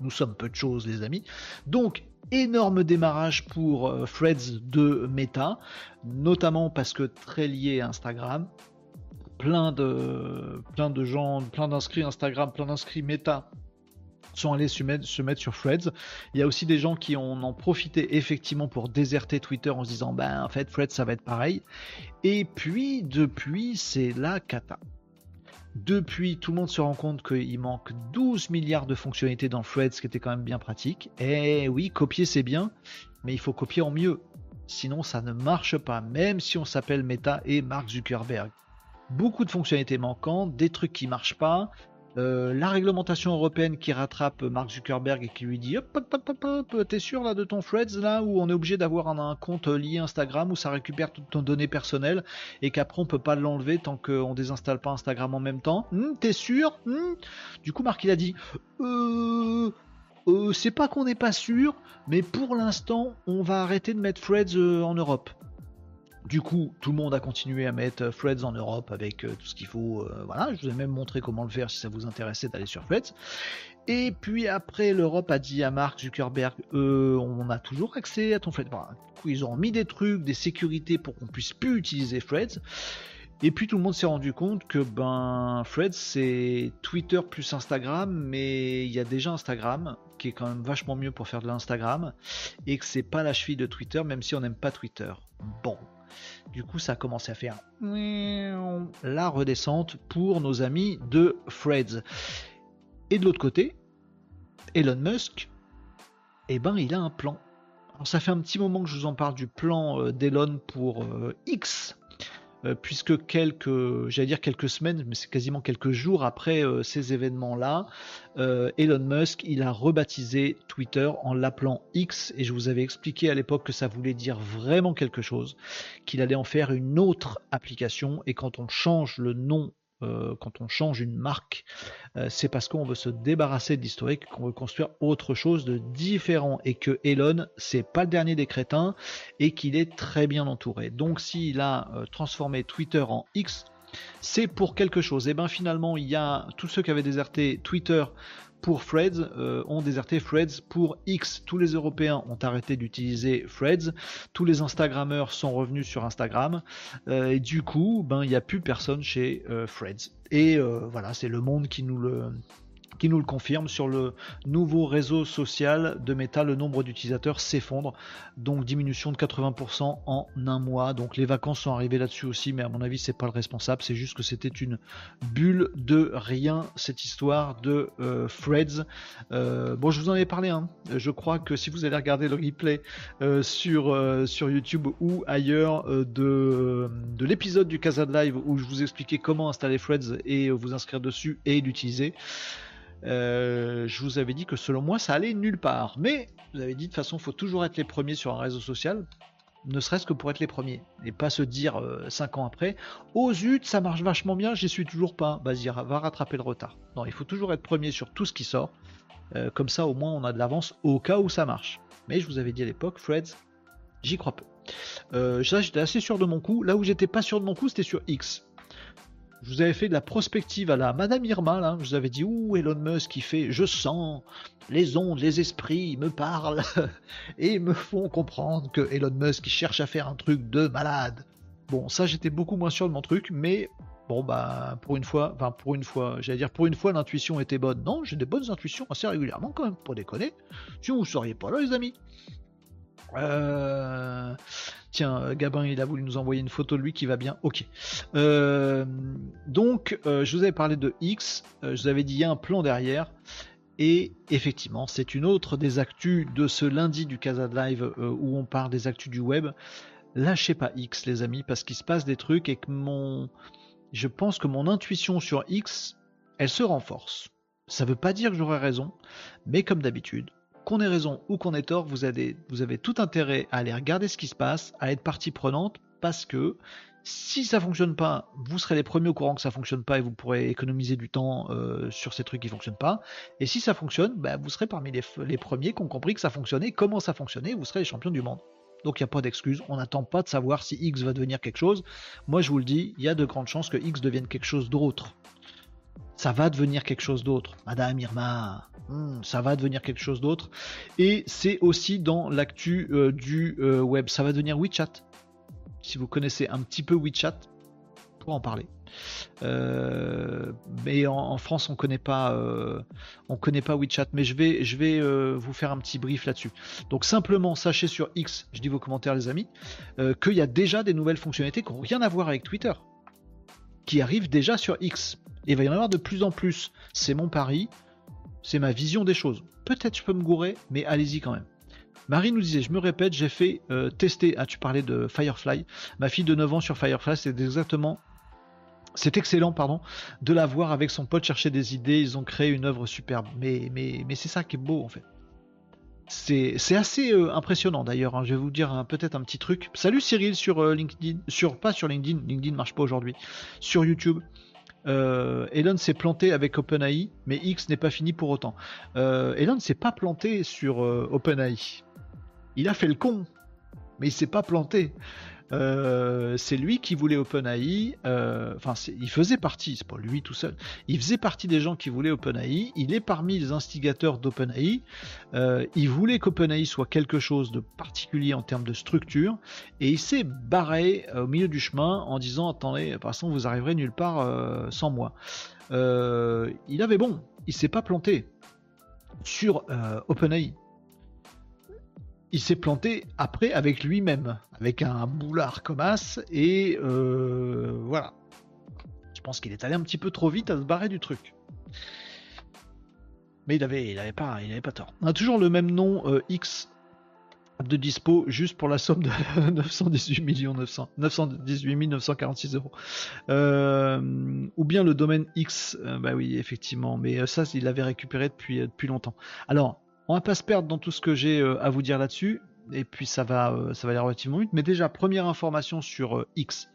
Nous sommes peu de choses, les amis. Donc, énorme démarrage pour euh, Threads de Meta, notamment parce que très lié à Instagram. Plein de, plein de gens, plein d'inscrits Instagram, plein d'inscrits Meta sont allés se mettre, sur Threads. Il y a aussi des gens qui en ont profité effectivement pour déserter Twitter en se disant ben en fait Threads ça va être pareil. Et puis depuis c'est la cata. Depuis, tout le monde se rend compte qu'il manque 12 milliards de fonctionnalités dans Threads, ce qui était quand même bien pratique. Et oui, copier c'est bien, mais il faut copier en mieux. Sinon, ça ne marche pas, même si on s'appelle Meta et Mark Zuckerberg. Beaucoup de fonctionnalités manquantes, des trucs qui marchent pas, euh, la réglementation européenne qui rattrape Mark Zuckerberg et qui lui dit hop, hop, hop, hop, t'es sûr là de ton Threads là où on est obligé d'avoir un, compte lié Instagram où ça récupère toutes tes données personnelles et qu'après on peut pas l'enlever tant qu'on désinstalle pas Instagram en même temps? Hmm, t'es sûr? Hmm Du coup Marc il a dit euh, euh, c'est pas qu'on n'est pas sûr, mais pour l'instant on va arrêter de mettre Threads en Europe. Du coup, tout le monde a continué à mettre Threads en Europe avec euh, tout ce qu'il faut. Euh, voilà, je vous ai même montré comment le faire si ça vous intéressait d'aller sur Threads. Et puis après, l'Europe a dit à Mark Zuckerberg, euh, on a toujours accès à ton Threads. du coup, ils ont mis des trucs, des sécurités pour qu'on puisse plus utiliser Threads. Et puis tout le monde s'est rendu compte que ben Threads c'est Twitter plus Instagram, mais il y a déjà Instagram qui est quand même vachement mieux pour faire de l'Instagram et que c'est pas la cheville de Twitter, même si on n'aime pas Twitter. Bon, du coup, ça a commencé à faire la redescente pour nos amis de Threads. Et de l'autre côté, Elon Musk, eh ben, il a un plan. Alors, ça fait un petit moment que je vous en parle du plan euh, d'Elon pour euh, X, puisque quelques, j'allais dire quelques semaines, mais c'est quasiment quelques jours après euh, ces événements-là, euh, Elon Musk, il a rebaptisé Twitter en l'appelant X, et je vous avais expliqué à l'époque que ça voulait dire vraiment quelque chose, qu'il allait en faire une autre application, et quand on change le nom euh, quand on change une marque, euh, c'est parce qu'on veut se débarrasser de l'historique, qu'on veut construire autre chose de différent et que Elon, c'est pas le dernier des crétins et qu'il est très bien entouré. Donc s'il a euh, transformé Twitter en X, c'est pour quelque chose. Et bien finalement, il y a tous ceux qui avaient déserté Twitter pour Threads euh, ont déserté Threads pour X. Tous les Européens ont arrêté d'utiliser Threads. Tous les Instagrammeurs sont revenus sur Instagram. Euh, et du coup, ben il n'y a plus personne chez euh, Threads. Et voilà, c'est le monde qui nous le qui nous le confirme sur le nouveau réseau social de Meta, le nombre d'utilisateurs s'effondre, donc diminution de 80% en un mois. Donc les vacances sont arrivées là-dessus aussi, mais à mon avis c'est pas le responsable, c'est juste que c'était une bulle de rien cette histoire de euh, Threads. Euh, bon, je vous en ai parlé, hein. je crois que si vous allez regarder le replay euh, sur, sur YouTube ou ailleurs de, de l'épisode du Casa de Live où je vous expliquais comment installer Threads et vous inscrire dessus et l'utiliser. Euh, je vous avais dit que selon moi ça allait nulle part. Mais vous avez dit de toute façon, il faut toujours être les premiers sur un réseau social, ne serait-ce que pour être les premiers. Et pas se dire 5 euh, ans après, oh zut, ça marche vachement bien, j'y suis toujours pas. Vas-y, va rattraper le retard. Non, il faut toujours être premier sur tout ce qui sort. Euh, comme ça, au moins, on a de l'avance au cas où ça marche. Mais je vous avais dit à l'époque, Freds, j'y crois peu. Euh, j'étais assez sûr de mon coup. Là où j'étais pas sûr de mon coup, c'était sur X je vous avais fait de la prospective à la Madame Irma, là. Je vous avais dit, ouh, Elon Musk qui fait, je sens, les ondes, les esprits me parlent et me font comprendre que Elon Musk cherche à faire un truc de malade. Bon, ça, j'étais beaucoup moins sûr de mon truc, mais bon, bah, pour une fois, enfin, pour une fois, j'allais dire, pour une fois, l'intuition était bonne. Non, j'ai des bonnes intuitions assez régulièrement, quand même, pour déconner. Si vous ne seriez pas là, les amis. Euh, Tiens, Gabin, il a voulu nous envoyer une photo de lui qui va bien. Ok. Euh, donc, euh, je vous avais parlé de X. Euh, je vous avais dit, il y a un plan derrière. Et effectivement, c'est une autre des actus de ce lundi du Casa Live où on parle des actus du web. Lâchez pas X, les amis, parce qu'il se passe des trucs et que mon. Je pense que mon intuition sur X, elle se renforce. Ça ne veut pas dire que j'aurai raison, mais comme d'habitude, qu'on ait raison ou qu'on ait tort, vous avez, tout intérêt à aller regarder ce qui se passe, à être partie prenante, parce que si ça fonctionne pas, vous serez les premiers au courant que ça fonctionne pas et vous pourrez économiser du temps euh, sur ces trucs qui fonctionnent pas. Et si ça fonctionne, bah, vous serez parmi les, les, premiers qui ont compris que ça fonctionnait, comment ça fonctionnait, vous serez les champions du monde. Donc il n'y a pas d'excuse, on n'attend pas de savoir si X va devenir quelque chose. Moi je vous le dis, il y a de grandes chances que X devienne quelque chose d'autre. Ça va devenir quelque chose d'autre. Madame Irma, Hmm, ça va devenir quelque chose d'autre. Et c'est aussi dans l'actu euh, du euh, web. Ça va devenir WeChat. Si vous connaissez un petit peu WeChat, pour en parler. Euh, mais en, France, on connaît pas, on connaît pas WeChat. Mais je vais, je vais vous faire un petit brief là-dessus. Donc simplement, sachez sur X, je dis vos commentaires, les amis, qu'il y a déjà des nouvelles fonctionnalités qui n'ont rien à voir avec Twitter, qui arrivent déjà sur X. Et il va y en avoir de plus en plus. C'est mon pari. C'est ma vision des choses. Peut-être je peux me gourer, mais allez-y quand même. Marie nous disait, je me répète, j'ai fait euh, tester, ah tu parlais de Firefly, ma fille de 9 ans sur Firefly, c'est exactement, c'est excellent, pardon, de la voir avec son pote chercher des idées, ils ont créé une œuvre superbe, mais, mais, mais c'est ça qui est beau en fait. C'est assez euh, impressionnant d'ailleurs, hein. je vais vous dire peut-être un petit truc. Salut Cyril sur euh, LinkedIn, sur, pas sur LinkedIn, LinkedIn marche pas aujourd'hui, sur YouTube. Euh, Elon s'est planté avec OpenAI, mais X n'est pas fini pour autant. Elon s'est pas planté sur OpenAI. Il a fait le con, mais il s'est pas planté. Euh, c'est lui qui voulait OpenAI. Euh, enfin, il faisait partie, c'est pas lui tout seul. Il faisait partie des gens qui voulaient OpenAI. Il est parmi les instigateurs d'OpenAI. Euh, il voulait qu'OpenAI soit quelque chose de particulier en termes de structure, et il s'est barré au milieu du chemin en disant attendez, de toute façon vous arriverez nulle part sans moi. il avait bon, il s'est pas planté sur OpenAI il s'est planté après avec lui-même, avec un boulard comme as, et euh, voilà. Je pense qu'il est allé un petit peu trop vite à se barrer du truc. Mais il avait, il avait, pas, il avait pas tort. On a toujours le même nom euh, X de dispo juste pour la somme de 918 millions 900, 918 946 euros. Euh, ou bien le domaine X, bah oui effectivement, mais ça il l'avait récupéré depuis, depuis longtemps. Alors on va pas se perdre dans tout ce que j'ai euh, à vous dire là-dessus, et puis ça va, euh, ça va aller relativement vite. Mais déjà, première information sur euh, X.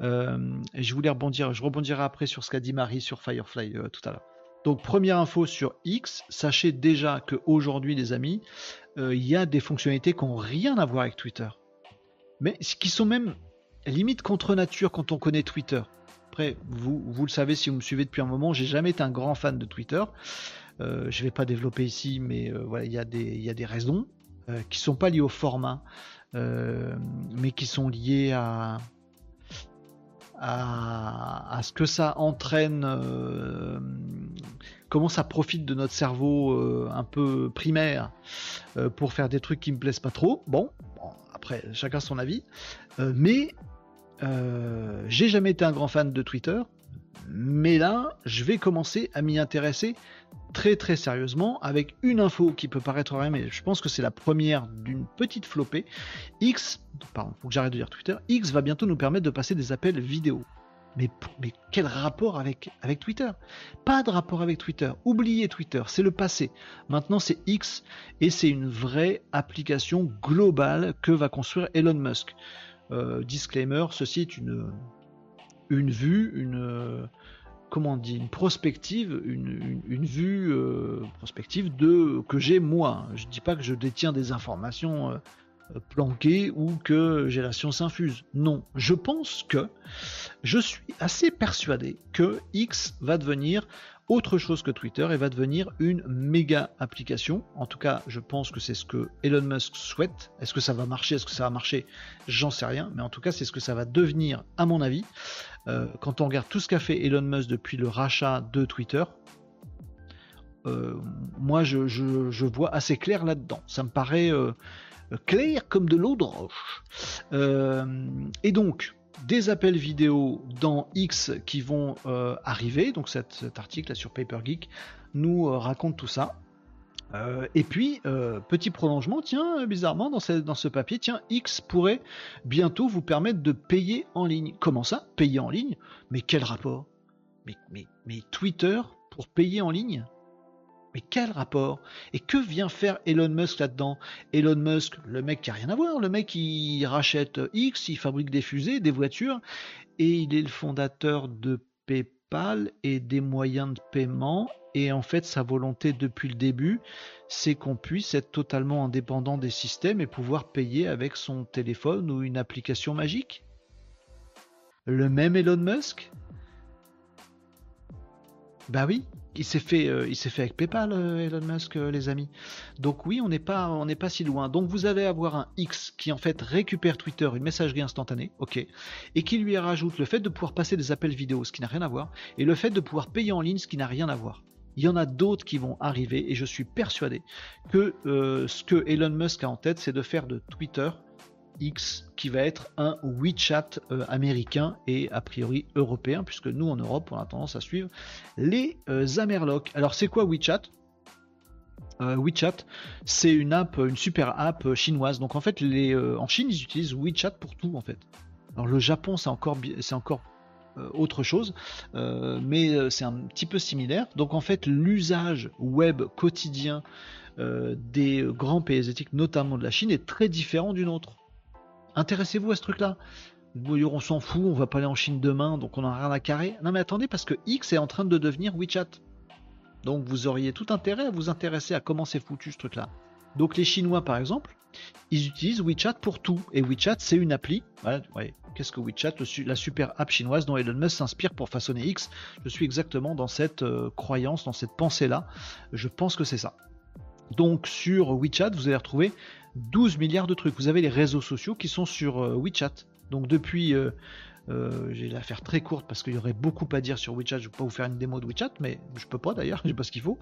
je voulais rebondir, je rebondirai après sur ce qu'a dit Marie sur Firefly tout à l'heure. Donc première info sur X, sachez déjà que aujourd'hui, les amis, il y a des fonctionnalités qui n'ont rien à voir avec Twitter, mais qui sont même limite contre nature quand on connaît Twitter. Après, vous, vous le savez si vous me suivez depuis un moment, j'ai jamais été un grand fan de Twitter. Euh, je ne vais pas développer ici, mais euh, voilà, il y, a des raisons euh, qui ne sont pas liées au format, mais qui sont liées à, ce que ça entraîne, comment ça profite de notre cerveau un peu primaire pour faire des trucs qui me plaisent pas trop. Bon, après chacun son avis, mais j'ai jamais été un grand fan de Twitter, mais là je vais commencer à m'y intéresser très très sérieusement avec une info qui peut paraître rien, mais je pense que c'est la première d'une petite flopée. X, pardon, faut que j'arrête de dire Twitter, X va bientôt nous permettre de passer des appels vidéo. Mais, mais quel rapport avec, avec Twitter? Pas de rapport avec Twitter. Oubliez Twitter, c'est le passé. Maintenant c'est X et c'est une vraie application globale que va construire Elon Musk. Euh, disclaimer, ceci est une, une vue, une, comment on dit, une prospective, une, vue euh, prospective de que j'ai moi. Je ne dis pas que je détiens des informations euh, planquées ou que j'ai la science infuse. Non, je pense que je suis assez persuadé que X va devenir autre chose que Twitter et va devenir une méga application. En tout cas, je pense que c'est ce que Elon Musk souhaite. Est-ce que ça va marcher? Est-ce que ça va marcher? J'en sais rien. Mais en tout cas, c'est ce que ça va devenir, à mon avis. Euh, quand on regarde tout ce qu'a fait Elon Musk depuis le rachat de Twitter, euh, moi je, vois assez clair là-dedans. Ça me paraît, euh, clair comme de l'eau de roche. et donc, des appels vidéo dans X qui vont arriver. Donc cet, article là sur PaperGeek nous raconte tout ça. Euh, et puis, euh, petit prolongement, tiens, bizarrement, dans ce, papier, tiens, X pourrait bientôt vous permettre de payer en ligne. Comment ça Payer en ligne? Mais quel rapport? Mais Twitter pour payer en ligne? Mais quel rapport? Et que vient faire Elon Musk là-dedans? Elon Musk, le mec qui a rien à voir, le mec qui rachète X, il fabrique des fusées, des voitures, et il est le fondateur de PayPal et des moyens de paiement. Et en fait, sa volonté depuis le début, c'est qu'on puisse être totalement indépendant des systèmes et pouvoir payer avec son téléphone ou une application magique. Le même Elon Musk? Bah oui, il s'est fait, euh, il s'est fait avec PayPal, euh, Elon Musk, euh, les amis. Donc oui, on n'est pas, on n'est pas si loin. Donc vous allez avoir un X qui en fait récupère Twitter, une messagerie instantanée, ok, et qui lui rajoute le fait de pouvoir passer des appels vidéo, ce qui n'a rien à voir, et le fait de pouvoir payer en ligne, ce qui n'a rien à voir il y en a d'autres qui vont arriver et je suis persuadé que ce que Elon Musk a en tête, c'est de faire de Twitter X qui va être un WeChat euh, américain et a priori européen, puisque nous en Europe, on a tendance à suivre les euh, Amerlocs. Alors c'est quoi WeChat? WeChat, c'est une app, une super app chinoise. Donc en fait, les, en Chine, ils utilisent WeChat pour tout en fait. Alors le Japon, c'est encore, c'est encore euh, autre chose, euh, mais euh, c'est un petit peu similaire. Donc en fait, l'usage web quotidien des grands pays asiatiques, notamment de la Chine, est très différent d'une autre. Intéressez-vous à ce truc-là? On s'en fout, on va pas aller en Chine demain, donc on n'a rien à carrer. Non mais attendez, parce que X est en train de devenir WeChat. Donc vous auriez tout intérêt à vous intéresser à comment c'est foutu ce truc-là. Donc les Chinois par exemple, ils utilisent WeChat pour tout. Et WeChat c'est une appli. Qu'est-ce que WeChat La super app chinoise dont Elon Musk s'inspire pour façonner X? Je suis exactement dans cette euh, croyance, dans cette pensée-là. Je pense que c'est ça. Donc sur WeChat, vous allez retrouver 12 milliards de trucs. Vous avez les réseaux sociaux qui sont sur euh, WeChat. Donc depuis euh, euh, j'ai la faire très courte parce qu'il y aurait beaucoup à dire sur WeChat. Je ne vais pas vous faire une démo de WeChat, mais je peux pas d'ailleurs, je sais pas ce qu'il faut.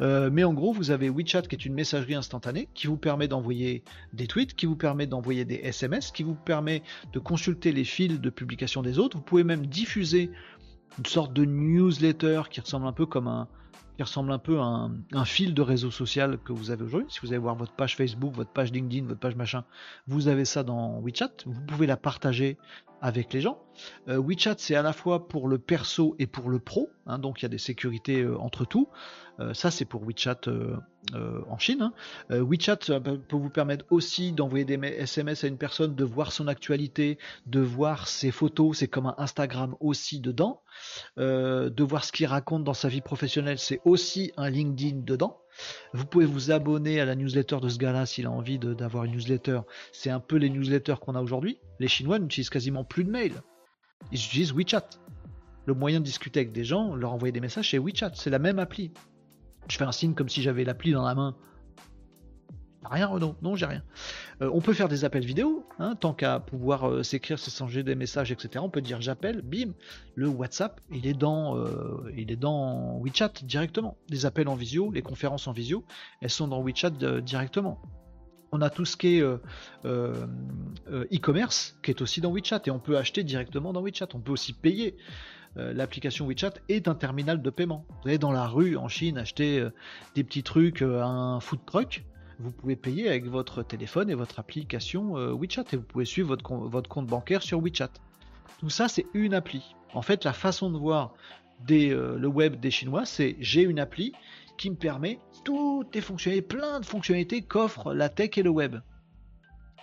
Mais en gros, vous avez WeChat qui est une messagerie instantanée qui vous permet d'envoyer des tweets, qui vous permet d'envoyer des SMS, qui vous permet de consulter les fils de publication des autres. Vous pouvez même diffuser une sorte de newsletter qui ressemble un peu comme un, qui ressemble un peu à un, fil de réseau social que vous avez aujourd'hui. Si vous allez voir votre page Facebook, votre page LinkedIn, votre page machin, vous avez ça dans WeChat. Vous pouvez la partager avec les gens. Euh, WeChat, c'est à la fois pour le perso et pour le pro, hein, donc il y a des sécurités euh, entre tout. Euh, ça, c'est pour WeChat en Chine. Hein. WeChat peut vous permettre aussi d'envoyer des SMS à une personne, de voir son actualité, de voir ses photos, c'est comme un Instagram aussi dedans, de voir ce qu'il raconte dans sa vie professionnelle, c'est aussi un LinkedIn dedans. Vous pouvez vous abonner à la newsletter de ce gars-là s'il a envie d'avoir une newsletter. C'est un peu les newsletters qu'on a aujourd'hui. Les Chinois n'utilisent quasiment plus de mail. Ils utilisent WeChat. Le moyen de discuter avec des gens, leur envoyer des messages, c'est WeChat. C'est la même appli. Je fais un signe comme si j'avais l'appli dans la main. Rien, Renaud Non, j'ai rien. Euh, on peut faire des appels vidéo, hein, tant qu'à pouvoir euh, s'écrire, s'échanger des messages, etc. On peut dire j'appelle, bim, le WhatsApp, il est dans, euh, il est dans WeChat directement. Les appels en visio, les conférences en visio, elles sont dans WeChat directement. On a tout ce qui est e-commerce, qui est aussi dans WeChat, et on peut acheter directement dans WeChat. On peut aussi payer. L'application WeChat est un terminal de paiement. Vous allez dans la rue en Chine acheter des petits trucs, un food truck, vous pouvez payer avec votre téléphone et votre application euh, WeChat et vous pouvez suivre votre, compte bancaire sur WeChat. Tout ça, c'est une appli. En fait, la façon de voir euh, le web des Chinois, c'est j'ai une appli qui me permet toutes les fonctionnalités, plein de fonctionnalités qu'offre la tech et le web.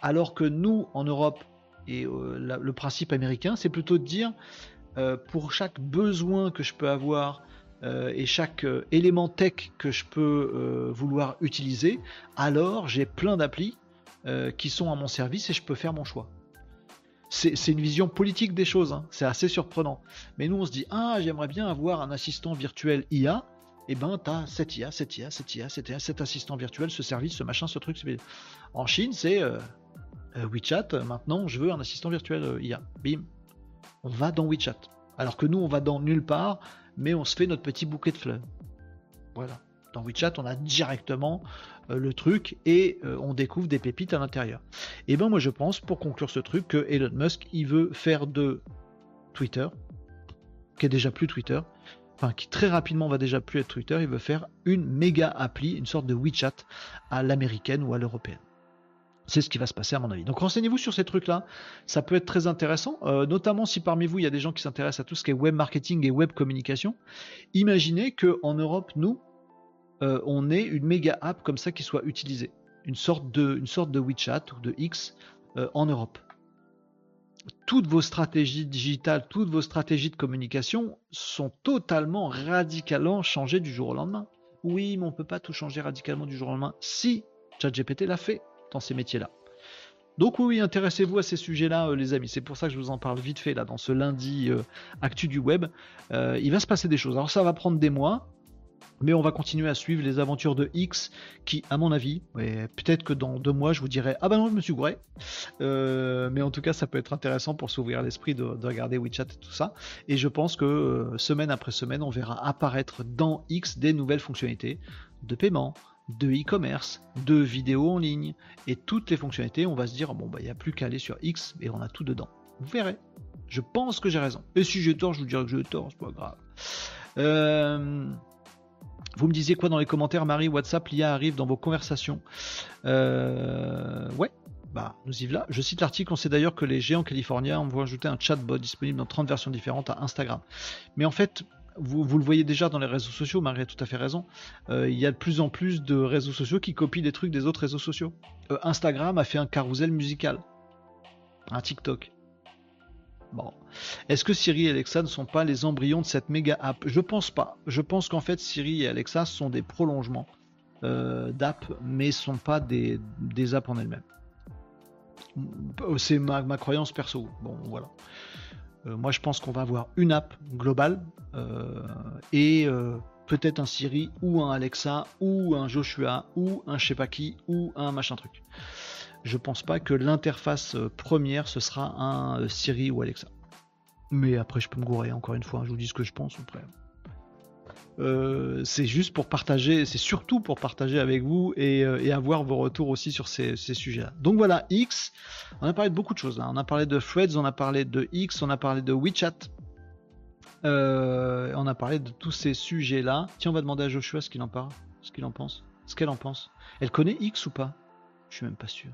Alors que nous, en Europe, et euh, le principe américain, c'est plutôt de dire, pour chaque besoin que je peux avoir euh, et chaque euh, élément tech que je peux euh, vouloir utiliser, alors j'ai plein d'applis qui sont à mon service et je peux faire mon choix. C'est une vision politique des choses, hein. c'est assez surprenant. Mais nous on se dit, ah j'aimerais bien avoir un assistant virtuel IA, et eh ben t'as cette IA, cette IA, cette IA, cette IA, cet assistant virtuel, ce service, ce machin, ce truc. En Chine c'est WeChat, maintenant je veux un assistant virtuel IA. Bim, va dans WeChat. Alors que nous on va dans nulle part mais on se fait notre petit bouquet de fleurs. Voilà. Dans WeChat, on a directement euh, le truc et euh, on découvre des pépites à l'intérieur. Et ben moi je pense, pour conclure ce truc, que Elon Musk, il veut faire de Twitter, qui est déjà plus Twitter, enfin qui très rapidement va déjà plus être Twitter, il veut faire une méga appli, une sorte de WeChat à l'américaine ou à l'européenne. C'est ce qui va se passer à mon avis. Donc renseignez-vous sur ces trucs-là, ça peut être très intéressant, euh, notamment si parmi vous il y a des gens qui s'intéressent à tout ce qui est web marketing et web communication. Imaginez que en Europe, nous, euh, on ait une méga app comme ça qui soit utilisée, une sorte de, une sorte de WeChat ou de X euh, en Europe. Toutes vos stratégies digitales, toutes vos stratégies de communication sont totalement radicalement changées du jour au lendemain. Oui, mais on ne peut pas tout changer radicalement du jour au lendemain. Si ChatGPT l'a fait dans ces métiers-là. Donc oui, intéressez-vous à ces sujets-là, euh, les amis. C'est pour ça que je vous en parle vite fait là dans ce lundi actu du web. il va se passer des choses. Alors ça va prendre des mois. Mais on va continuer à suivre les aventures de X qui, à mon avis, peut-être que dans deux mois, je vous dirai Ah ben non, je me suis gouré. Euh, mais en tout cas, ça peut être intéressant pour s'ouvrir l'esprit de, regarder WeChat et tout ça. Et je pense que euh, semaine après semaine, on verra apparaître dans X des nouvelles fonctionnalités de paiement, de e-commerce, de vidéos en ligne. Et toutes les fonctionnalités, on va se dire Bon, bah, il n'y a plus qu'à aller sur X et on a tout dedans. Vous verrez. Je pense que j'ai raison. Et si j'ai tort, je vous dirai que j'ai tort, c'est pas grave. Euh. Vous me disiez quoi dans les commentaires, Marie? WhatsApp, l'IA arrive dans vos conversations. Euh, ouais, bah, nous y voilà. Je cite l'article, on sait d'ailleurs que les géants californiens vont ajouter un chatbot disponible dans 30 versions différentes à Instagram. Mais en fait, vous, le voyez déjà dans les réseaux sociaux, Marie a tout à fait raison. Euh, il y a de plus en plus de réseaux sociaux qui copient des trucs des autres réseaux sociaux. Euh, Instagram a fait un carousel musical. Un TikTok. Bon. Est-ce que Siri et Alexa ne sont pas les embryons de cette méga app? Je pense pas. Je pense qu'en fait Siri et Alexa sont des prolongements euh, d'app, mais ne sont pas des, apps en elles-mêmes. C'est ma, croyance perso. Bon, voilà. Euh, moi, je pense qu'on va avoir une app globale euh, et peut-être un Siri ou un Alexa ou un Joshua ou un je sais pas qui ou un machin truc je pense pas que l'interface euh, première ce sera un euh, Siri ou Alexa. Mais après, je peux me gourer encore une fois, hein, je vous dis ce que je pense après. Euh, c'est juste pour partager, c'est surtout pour partager avec vous et, avoir vos retours aussi sur ces, sujets-là. Donc voilà, X, on a parlé de beaucoup de choses. On a parlé de Threads, on a parlé de X, on a parlé de WeChat, on a parlé de tous ces sujets-là. Tiens, on va demander à Joshua ce qu'il en parle, ce qu'il en pense, ce qu'elle en pense. Elle connaît X ou pas? Je suis même pas sûr.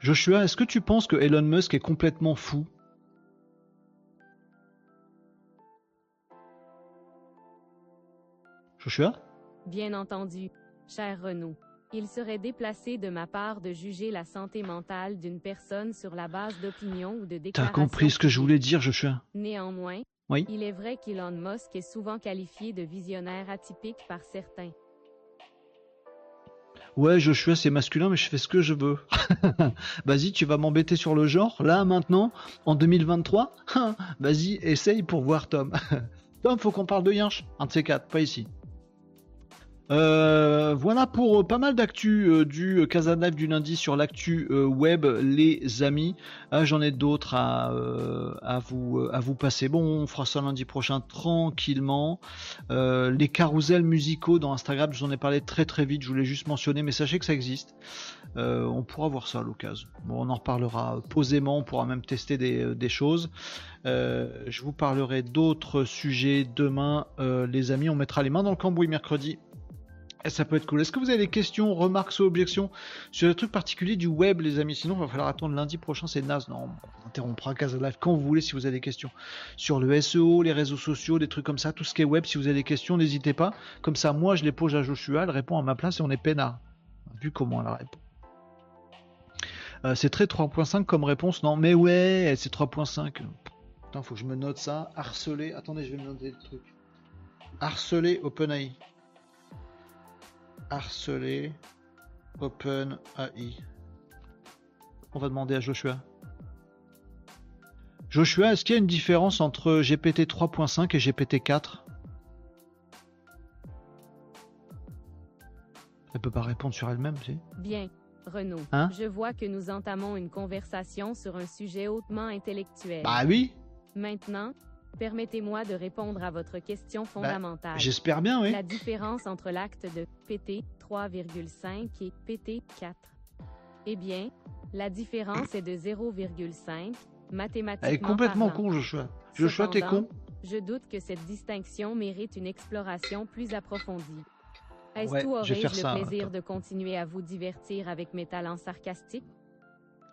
Joshua, est-ce que tu penses que Elon Musk est complètement fou? Joshua? Bien entendu, cher Renaud. Il serait déplacé de ma part de juger la santé mentale d'une personne sur la base d'opinions ou de déclarations. T'as compris ce que je voulais dire, Joshua? Néanmoins, oui? il est vrai qu'Elon Musk est souvent qualifié de visionnaire atypique par certains. Ouais, Joshua, c'est masculin, mais je fais ce que je veux. Vas-y, tu vas m'embêter sur le genre, là, maintenant, en 2023 Vas-y, essaye pour voir Tom. Tom, faut qu'on parle de Yinch. Un de ces quatre, pas ici. Euh, voilà pour euh, pas mal d'actu euh, du Casa Live du lundi sur l'actu web, les amis. Ah, j'en ai d'autres à, vous, passer. Bon, on fera ça lundi prochain tranquillement. les carousels musicaux dans Instagram, je vous en ai parlé très très vite. Je voulais juste mentionner, mais sachez que ça existe. on pourra voir ça à l'occasion. On en reparlera posément. On pourra même tester des choses. je vous parlerai d'autres sujets demain, les amis. On mettra les mains dans le cambouis mercredi et ça peut être cool. Est-ce que vous avez des questions, remarques ou objections sur les trucs particuliers du web, les amis? Sinon, il va falloir attendre lundi prochain, c'est naze. Non, on interrompra Casa Live quand vous voulez si vous avez des questions. Sur le SEO, les réseaux sociaux, des trucs comme ça, tout ce qui est web, si vous avez des questions, n'hésitez pas. Comme ça, moi, je les pose à Joshua, elle répond à ma place et on est peinard. Vu comment elle répond. Euh, c'est très 3.5 comme réponse, non? Mais ouais, c'est 3.5. Putain, faut que je me note ça. Harceler. Attendez, je vais me noter le truc. Harceler OpenAI harceler OpenAI. On va demander à Joshua. Joshua, est-ce qu'il y a une différence entre GPT 3.5 et GPT 4 Elle peut pas répondre sur elle-même, si Bien, Renaud. Hein? Je vois que nous entamons une conversation sur un sujet hautement intellectuel. Bah oui. Maintenant, Permettez-moi de répondre à votre question fondamentale. J'espère bien, oui. La différence entre l'acte de PT 3,5 et PT 4. Eh bien, la différence est de 0,5, mathématiquement Elle est complètement parlant. con, Joshua. Joshua, t'es con. Je doute que cette distinction mérite une exploration plus approfondie. Est-ce Ouais, vais aurais-je le ça, plaisir attends. de continuer à vous divertir avec mes talents sarcastiques?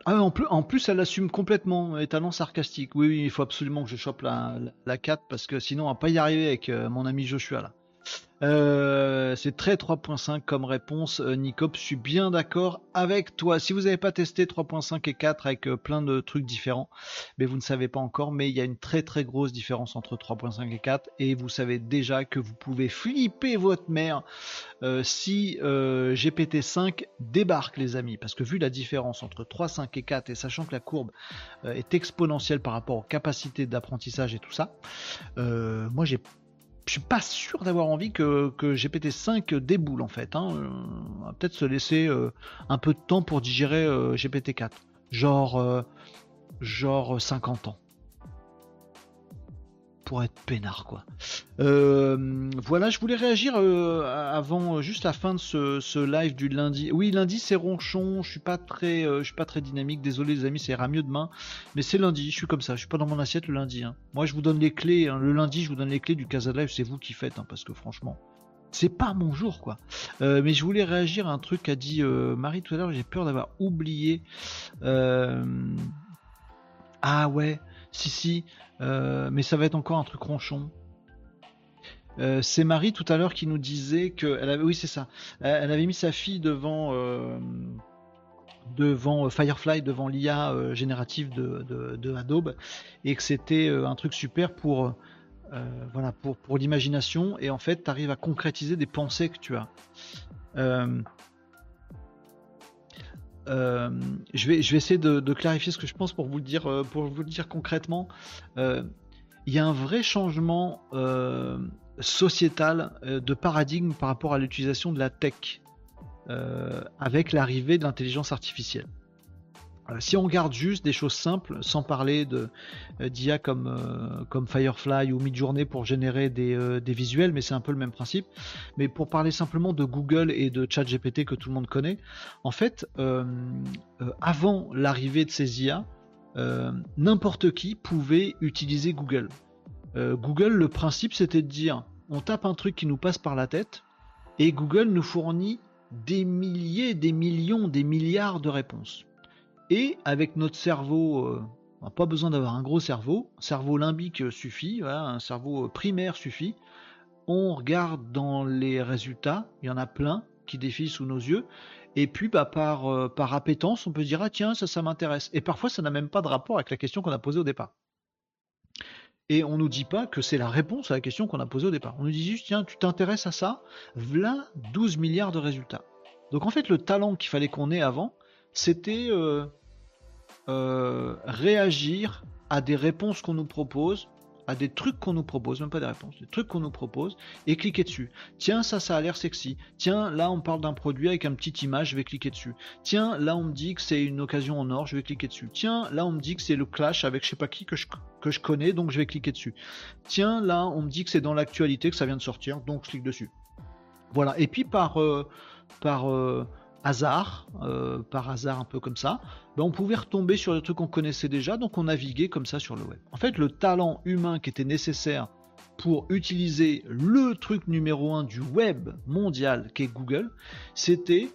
Ah, en plus, en plus, elle assume complètement les talents sarcastiques. Oui, oui, il faut absolument que je chope la, la, la 4 parce que sinon on va pas y arriver avec euh, mon ami Joshua là. Euh, c'est très 3.5 comme réponse, euh, Nicop. Je suis bien d'accord avec toi. Si vous n'avez pas testé 3.5 et 4 avec euh, plein de trucs différents, mais vous ne savez pas encore, mais il y a une très très grosse différence entre 3.5 et 4 et vous savez déjà que vous pouvez flipper votre mère si euh, GPT-5 débarque, les amis. Parce que vu la différence entre 3, 5 et 4 et sachant que la courbe est exponentielle par rapport aux capacités d'apprentissage et tout ça, moi j'ai je suis pas sûr d'avoir envie que, que GPT-5 déboule en fait. Hein. Euh, On va peut-être se laisser euh, un peu de temps pour digérer euh, GPT-4. Genre, genre 50 ans. Pour être peinard quoi. Euh, voilà, je voulais réagir euh, avant, euh, juste la fin de ce, live du lundi. Oui, lundi c'est ronchon, je suis pas très, suis pas très dynamique. Désolé les amis, ça ira mieux demain. Mais c'est lundi, je suis comme ça, je suis pas dans mon assiette le lundi. hein. Moi je vous donne les clés, hein. le lundi je vous donne les clés du Casa Live, c'est vous qui faites, hein, parce que franchement, c'est pas mon jour quoi. Mais je voulais réagir à un truc qu'a dit Marie tout à l'heure, j'ai peur d'avoir oublié. Ah ouais, si si, euh, mais ça va être encore un truc ronchon. Euh, c'est Marie tout à l'heure qui nous disait que, elle avait, oui c'est ça, elle avait mis sa fille devant euh, devant Firefly, devant l'IA générative de, de- Adobe, et que c'était un truc super pour voilà pour, pour l'imagination, et en fait tu arrives à concrétiser des pensées que tu as. Euh, je, vais, je vais essayer de, clarifier ce que je pense pour vous le dire, euh, pour vous dire concrètement. Euh, Il y a un vrai changement sociétal de paradigme par rapport à l'utilisation de la tech avec l'arrivée de l'intelligence artificielle. Euh, si on regarde juste des choses simples, sans parler euh, d'IA comme, euh, comme Firefly ou Midjourney pour générer des, visuels, mais c'est un peu le même principe. Mais pour parler simplement de Google et de ChatGPT que tout le monde connaît, en fait, avant l'arrivée de ces IA, n'importe qui pouvait utiliser Google. Google, le principe, c'était de dire, on tape un truc qui nous passe par la tête, et Google nous fournit des milliers, des millions, des milliards de réponses. Et avec notre cerveau, euh, on n'a pas besoin d'avoir un gros cerveau, cerveau limbique suffit, un cerveau euh, primaire suffit. On regarde dans les résultats, il y en a plein qui défilent sous nos yeux, et puis bah, par, euh, par appétence, on peut dire ah tiens ça ça m'intéresse. Et parfois ça n'a même pas de rapport avec la question qu'on a posée au départ. Et on nous dit pas que c'est la réponse à la question qu'on a posée au départ. On nous dit juste tiens tu t'intéresses à ça, voilà 12 milliards de résultats. Donc en fait le talent qu'il fallait qu'on ait avant, c'était euh, réagir à des réponses qu'on nous propose, à des trucs qu'on nous propose, même pas des réponses, des trucs qu'on nous propose, et cliquer dessus. Tiens, ça, ça a l'air sexy. Tiens, là, on parle d'un produit avec une petite image, je vais cliquer dessus. Tiens, là, on me dit que c'est une occasion en or, je vais cliquer dessus. Tiens, là, on me dit que c'est le clash avec je sais pas qui que je, que je connais, donc je vais cliquer dessus. Tiens, là, on me dit que c'est dans l'actualité, que ça vient de sortir, donc je clique dessus. Voilà. Et puis par, euh, par euh, hasard, euh, par hasard un peu comme ça, ben, on pouvait retomber sur des trucs qu'on connaissait déjà, donc on naviguait comme ça sur le web. En fait, le talent humain qui était nécessaire pour utiliser le truc numéro un du web mondial qui est Google, c'était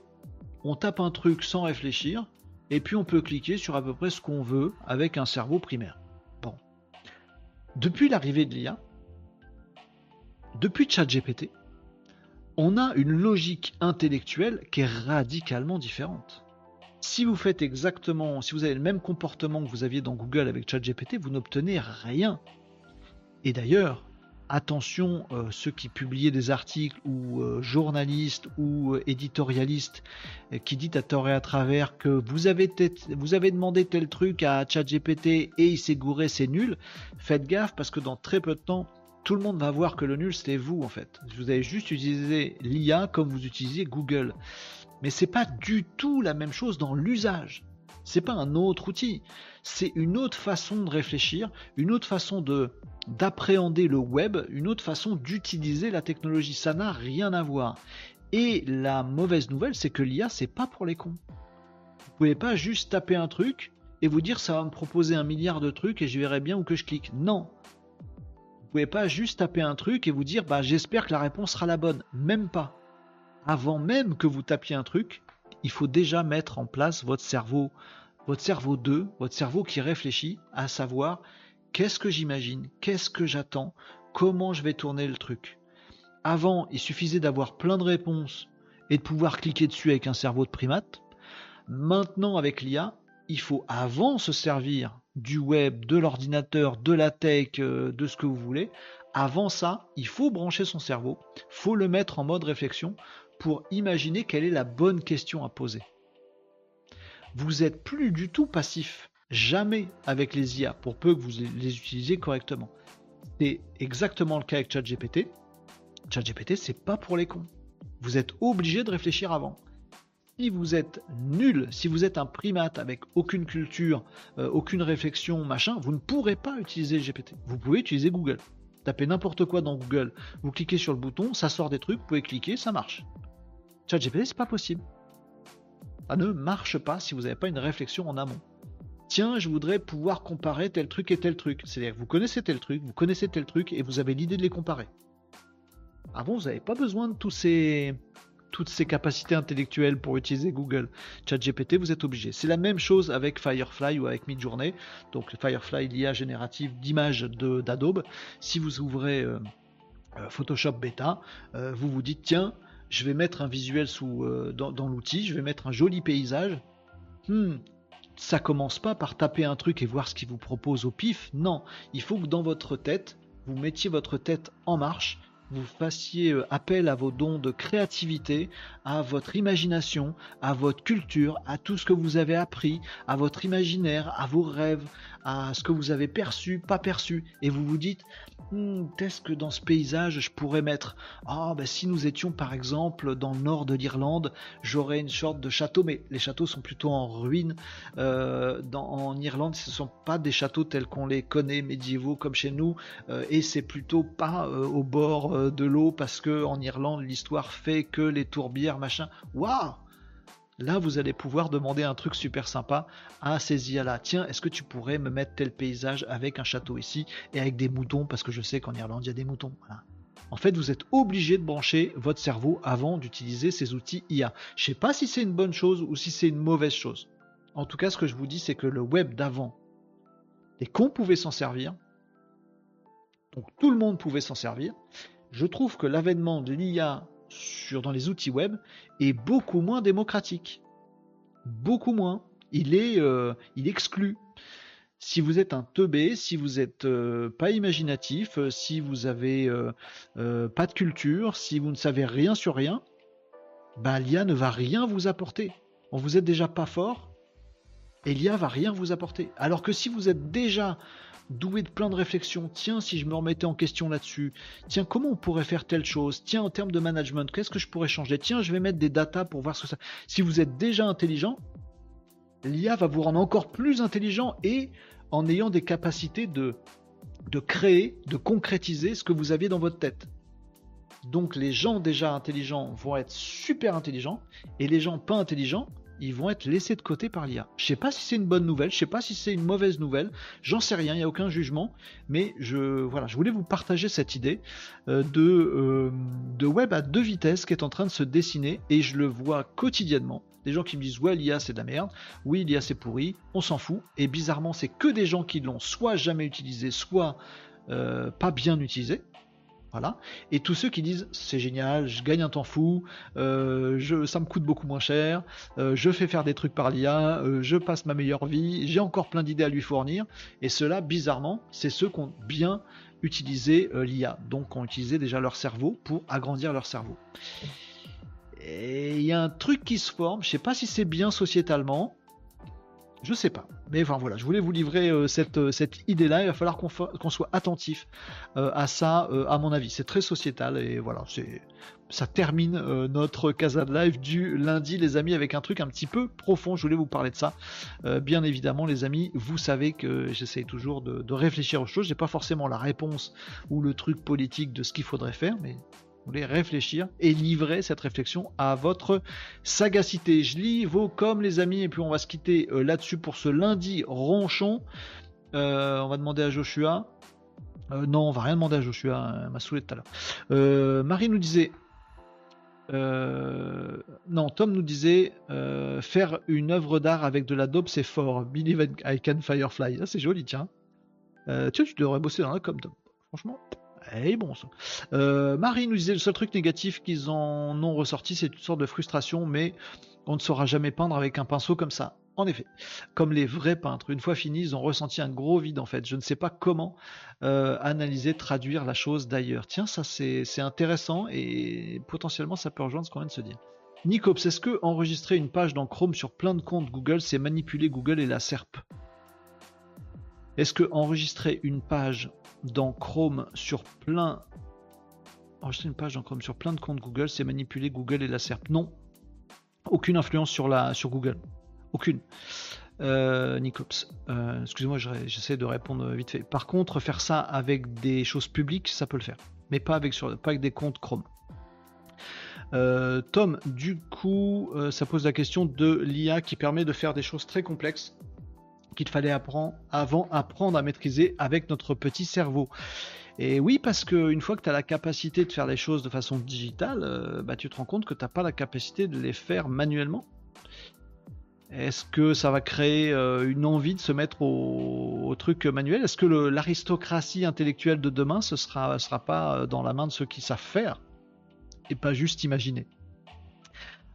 on tape un truc sans réfléchir, et puis on peut cliquer sur à peu près ce qu'on veut avec un cerveau primaire. Bon. Depuis l'arrivée de l'IA, depuis ChatGPT, on a une logique intellectuelle qui est radicalement différente. Si vous faites exactement, si vous avez le même comportement que vous aviez dans Google avec ChatGPT, vous n'obtenez rien. Et d'ailleurs, attention, euh, ceux qui publiaient des articles ou euh, journalistes ou euh, éditorialistes qui dit à tort et à travers que vous avez, vous avez demandé tel truc à ChatGPT et il s'est gouré, c'est nul. Faites gaffe parce que dans très peu de temps, tout le monde va voir que le nul c'était vous en fait. Vous avez juste utilisé l'IA comme vous utilisez Google. Mais c'est pas du tout la même chose dans l'usage. C'est pas un autre outil, c'est une autre façon de réfléchir, une autre façon de d'appréhender le web, une autre façon d'utiliser la technologie. Ça n'a rien à voir. Et la mauvaise nouvelle, c'est que l'IA, c'est pas pour les cons. Vous pouvez pas juste taper un truc et vous dire ça va me proposer un milliard de trucs et je verrai bien où que je clique. Non. Pouvez pas juste taper un truc et vous dire bah j'espère que la réponse sera la bonne. Même pas. Avant même que vous tapiez un truc, il faut déjà mettre en place votre cerveau, votre cerveau 2, votre cerveau qui réfléchit à savoir qu'est-ce que j'imagine, qu'est-ce que j'attends, comment je vais tourner le truc. Avant, il suffisait d'avoir plein de réponses et de pouvoir cliquer dessus avec un cerveau de primate. Maintenant, avec l'IA, il faut avant se servir du web, de l'ordinateur, de la tech, euh, de ce que vous voulez. Avant ça, il faut brancher son cerveau, faut le mettre en mode réflexion pour imaginer quelle est la bonne question à poser. Vous êtes plus du tout passif, jamais avec les IA, pour peu que vous les utilisiez correctement. C'est exactement le cas avec ChatGPT. ChatGPT, c'est pas pour les cons. Vous êtes obligé de réfléchir avant si vous êtes nul, si vous êtes un primate avec aucune culture, euh, aucune réflexion, machin, vous ne pourrez pas utiliser GPT. Vous pouvez utiliser Google. Tapez n'importe quoi dans Google, vous cliquez sur le bouton, ça sort des trucs, vous pouvez cliquer, ça marche. ChatGPT, c'est pas possible. Ça ne marche pas si vous n'avez pas une réflexion en amont. Tiens, je voudrais pouvoir comparer tel truc et tel truc. C'est-à-dire que vous connaissez tel truc, vous connaissez tel truc et vous avez l'idée de les comparer. Avant, vous n'avez pas besoin de tous ces, toutes ces capacités intellectuelles pour utiliser Google ChatGPT, vous êtes obligé. C'est la même chose avec Firefly ou avec Midjourney. Donc Firefly, l'IA générative d'images d'Adobe. Si vous ouvrez euh, euh, Photoshop Beta, euh, vous vous dites tiens, je vais mettre un visuel dans, l'outil, je vais mettre un joli paysage. Hmm, ça commence pas par taper un truc et voir ce qu'il vous propose au pif. Non, il faut que dans votre tête, vous mettiez votre tête en marche vous fassiez euh, appel à vos dons de créativité, à votre imagination, à votre culture, à tout ce que vous avez appris, à votre imaginaire, à vos rêves, à ce que vous avez perçu, pas perçu, et vous vous dites, hmm, est-ce que dans ce paysage je pourrais mettre, ah ben si nous étions par exemple dans le nord de l'Irlande, j'aurais une sorte de château, mais les châteaux sont plutôt en ruine. Euh, en Irlande, ce ne sont pas des châteaux tels qu'on les connaît médiévaux comme chez nous, euh, et c'est plutôt pas au bord de l'eau parce que en Irlande l'histoire fait que les tourbières machin. Waouh Là, vous allez pouvoir demander un truc super sympa à ces IA là. Tiens, est-ce que tu pourrais me mettre tel paysage avec un château ici et avec des moutons? Parce que je sais qu'en Irlande il y a des moutons. En fait, vous êtes obligé de brancher votre cerveau avant d'utiliser ces outils IA. Je sais pas si c'est une bonne chose ou si c'est une mauvaise chose. En tout cas, ce que je vous dis, c'est que le web d'avant, et qu'on pouvait s'en servir, donc tout le monde pouvait s'en servir, je trouve que l'avènement de l'IA dans les outils web est beaucoup moins démocratique. Beaucoup moins. Il est, euh, il exclut. Si vous êtes un teubé, si vous n'êtes euh, pas imaginatif, euh, si vous avez pas de culture, si vous ne savez rien sur rien, bah, l'IA ne va rien vous apporter. On vous êtes déjà pas fort, et l'IA va rien vous apporter. Alors que si vous êtes déjà doué de plein de réflexions. Tiens, si je me remettais en question là-dessus. Tiens, comment on pourrait faire telle chose? Tiens, en termes de management, qu'est-ce que je pourrais changer? Tiens, je vais mettre des datas pour voir ce que ça. Si vous êtes déjà intelligent, l'IA va vous rendre encore plus intelligent et en ayant des capacités de, de créer, de concrétiser ce que vous aviez dans votre tête. Donc les gens déjà intelligents vont être super intelligents et les gens pas intelligents ils vont être laissés de côté par l'IA. Je sais pas si c'est une bonne nouvelle, je sais pas si c'est une mauvaise nouvelle, j'en sais rien, il n'y a aucun jugement, mais je voilà, je voulais vous partager cette idée euh, de, euh, de web à deux vitesses qui est en train de se dessiner et je le vois quotidiennement. Des gens qui me disent ouais l'IA c'est de la merde, oui l'IA c'est pourri, on s'en fout, et bizarrement c'est que des gens qui l'ont soit jamais utilisé, soit euh, pas bien utilisé. Voilà. Et tous ceux qui disent c'est génial, je gagne un temps fou, euh, ça me coûte beaucoup moins cher, euh, je fais faire des trucs par l'IA, euh, je passe ma meilleure vie, j'ai encore plein d'idées à lui fournir. Et cela, bizarrement, c'est ceux qui ont bien utilisé l'IA, donc qui ont utilisé déjà leur cerveau pour agrandir leur cerveau. Et il y a un truc qui se forme, je sais pas si c'est bien sociétalement, Je sais pas. Mais enfin voilà, je voulais vous livrer euh, cette, euh, cette idée-là. Il va falloir qu'on soit attentif euh, à ça, à mon avis. C'est très sociétal et voilà, c'est ça termine notre Casa de Live du lundi, les amis, avec un truc un petit peu profond. Je voulais vous parler de ça. bien évidemment, les amis, vous savez que j'essaie toujours de, de, réfléchir aux choses. J'ai pas forcément la réponse ou le truc politique de ce qu'il faudrait faire, mais voulez réfléchir et livrer cette réflexion à votre sagacité. Je lis vos comme les amis et puis on va se quitter euh, là-dessus pour ce lundi ronchon. Euh, on va demander à Joshua. Euh, non, on va rien demander à Joshua, elle m'a saoulé tout à l'heure. Marie nous disait. non, Tom nous disait faire une œuvre d'art avec de la dope, c'est fort. Believe I can Firefly. C'est joli, tiens. tu, tu devrais bosser dans la com, Tom. Franchement. Eh bon ça. Euh, Marie nous disait le seul truc négatif qu'ils en ont ressorti, c'est une sorte de frustration, mais on ne saura jamais peindre avec un pinceau comme ça. En effet, comme les vrais peintres, une fois finis, ils ont ressenti un gros vide en fait. Je ne sais pas comment euh, analyser, traduire la chose d'ailleurs. Tiens, ça c'est intéressant et potentiellement ça peut rejoindre ce qu'on vient de se dire. Nicops, est-ce que enregistrer une page dans Chrome sur plein de comptes Google, c'est manipuler Google et la SERP? Est-ce que enregistrer une page dans Chrome sur plein. Enregistrer une page dans Chrome sur plein de comptes Google, c'est manipuler Google et la SERP. Non. Aucune influence sur, la, sur Google. Aucune. Euh, Nicops. Euh, excusez-moi, j'essaie de répondre vite fait. Par contre, faire ça avec des choses publiques, ça peut le faire. Mais pas avec, sur, pas avec des comptes Chrome. Euh, Tom, du coup, ça pose la question de l'IA qui permet de faire des choses très complexes qu'il fallait apprendre, avant apprendre à maîtriser avec notre petit cerveau. Et oui, parce qu'une fois que tu as la capacité de faire les choses de façon digitale, euh, bah, tu te rends compte que tu n'as pas la capacité de les faire manuellement. Est-ce que ça va créer euh, une envie de se mettre au, truc manuel? Est-ce que l'aristocratie intellectuelle de demain, ce sera, sera pas euh, dans la main de ceux qui savent faire et pas juste imaginer?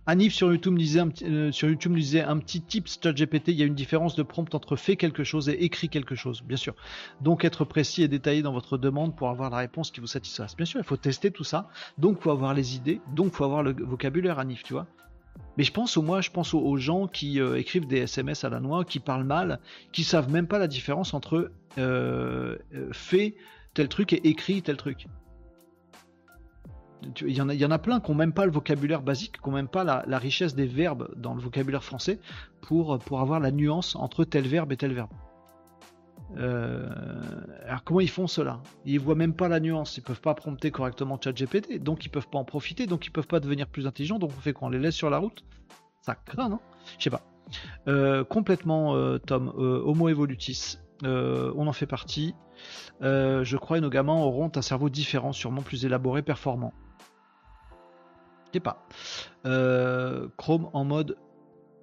Anif sur YouTube disait un, euh, sur YouTube disait un petit tip ChatGPT, il y a une différence de prompt entre fait quelque chose et écrit quelque chose, bien sûr. Donc être précis et détaillé dans votre demande pour avoir la réponse qui vous satisfasse. Bien sûr, il faut tester tout ça, donc il faut avoir les idées, donc il faut avoir le vocabulaire Anif, tu vois. Mais je pense au moi, je pense aux, gens qui euh, écrivent des SMS à la noix, qui parlent mal, qui savent même pas la différence entre euh, fait tel truc et écrit tel truc. Il y, en a, y en a plein qui n'ont même pas le vocabulaire basique, qui n'ont même pas la, richesse des verbes dans le vocabulaire français pour, pour avoir la nuance entre tel verbe et tel verbe. Euh, alors comment ils font cela? Ils voient même pas la nuance, ils peuvent pas prompter correctement ChatGPT, donc ils peuvent pas en profiter, donc ils peuvent pas devenir plus intelligents, donc on fait quoi? On les laisse sur la route? Ça craint, non? Je sais pas. Euh, complètement, euh, Tom, Homo evolutis, on en fait partie. je crois que nos gamins auront un cerveau différent, sûrement plus élaboré, performant pas. Euh, Chrome en mode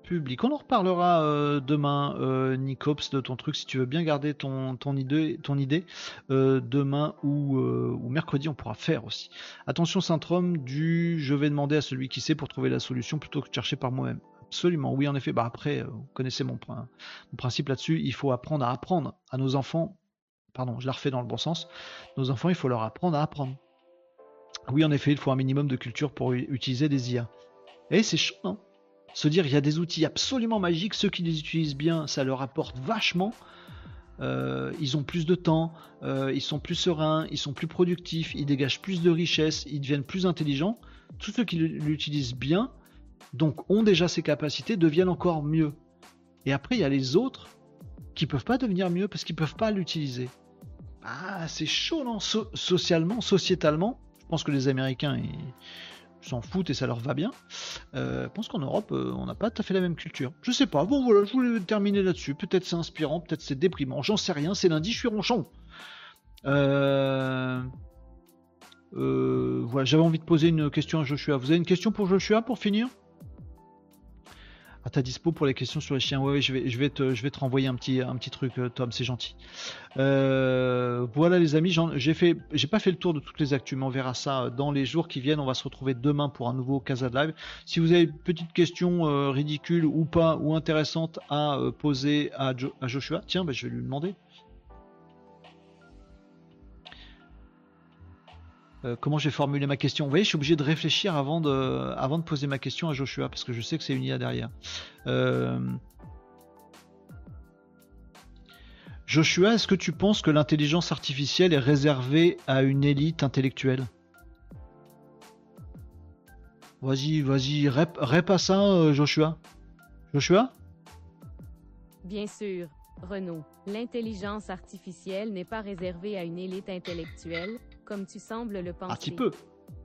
public. On en reparlera euh, demain, euh, Nicops, de ton truc, si tu veux bien garder ton, idée. Ton idée. demain ou, mercredi, on pourra faire aussi. Attention, syndrome du je vais demander à celui qui sait pour trouver la solution plutôt que de chercher par moi-même. Absolument, oui, en effet. Bah après, vous connaissez mon, mon principe là-dessus. Il faut apprendre à apprendre à nos enfants. Pardon, je la refais dans le bon sens. Nos enfants, il faut leur apprendre à apprendre. Oui, en effet, il faut un minimum de culture pour utiliser des IA. Et c'est chaud, non Se dire, il y a des outils absolument magiques, ceux qui les utilisent bien, ça leur apporte vachement. Euh, ils ont plus de temps, euh, ils sont plus sereins, ils sont plus productifs, ils dégagent plus de richesse, ils deviennent plus intelligents. Tous ceux qui l'utilisent bien, donc ont déjà ces capacités, deviennent encore mieux. Et après, il y a les autres qui peuvent pas devenir mieux parce qu'ils peuvent pas l'utiliser. Ah, c'est chaud, non? Socialement, sociétalement, je pense que les Américains, ils s'en foutent et ça leur va bien. Euh, je pense qu'en Europe, euh, on n'a pas tout à fait la même culture. Je sais pas. Bon, voilà, je voulais terminer là-dessus. Peut-être c'est inspirant, peut-être c'est déprimant. J'en sais rien. C'est lundi, je suis ronchon. Euh, voilà, j'avais envie de poser une question à Joshua. Vous avez une question pour Joshua pour finir? Ta dispo pour les questions sur les chiens. Ouais, je vais, je vais te, je vais te renvoyer un petit, un petit truc, euh, Tom, c'est gentil. Euh, voilà les amis, j'ai fait, j'ai pas fait le tour de toutes les actus, mais on verra ça dans les jours qui viennent. On va se retrouver demain pour un nouveau Casa de Live. Si vous avez une petite question euh, ridicule ou pas ou intéressante à poser à, Joshua, tiens, bah, je vais lui demander. Euh, comment j'ai formulé ma question? Vous voyez, je suis obligé de réfléchir avant de, poser ma question à Joshua, parce que je sais que c'est une IA derrière. Euh, Joshua, est-ce que tu penses que l'intelligence artificielle est réservée à une élite intellectuelle? Vas-y, vas-y, ça, euh, Joshua. Joshua? Bien sûr, Renaud. L'intelligence artificielle n'est pas réservée à une élite intellectuelle, comme tu sembles le penser. Un petit peu.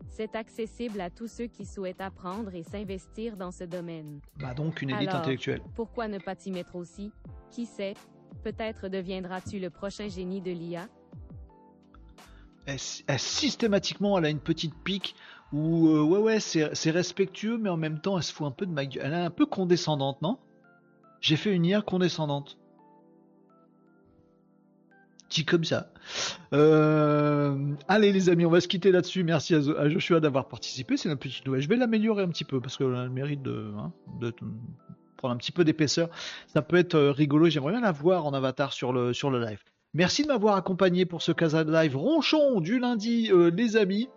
C'est accessible à tous ceux qui souhaitent apprendre et s'investir dans ce domaine. Bah donc une élite intellectuelle. Pourquoi ne pas t'y mettre aussi? Qui sait? Peut-être deviendras-tu le prochain génie de l'IA systématiquement, elle a une petite pique où, euh, ouais, ouais, c'est respectueux, mais en même temps, elle se fout un peu de ma gueule. Elle est un peu condescendante, non? J'ai fait une IA condescendante. Dit comme ça. Euh, allez les amis, on va se quitter là-dessus. Merci à, Joshua d'avoir participé. C'est une petite nouvelle. Je vais l'améliorer un petit peu parce qu'elle a le mérite de, hein, prendre un petit peu d'épaisseur. Ça peut être euh, rigolo. J'aimerais bien la voir en avatar sur le, sur le live. Merci de m'avoir accompagné pour ce Casa Live ronchon du lundi, les amis.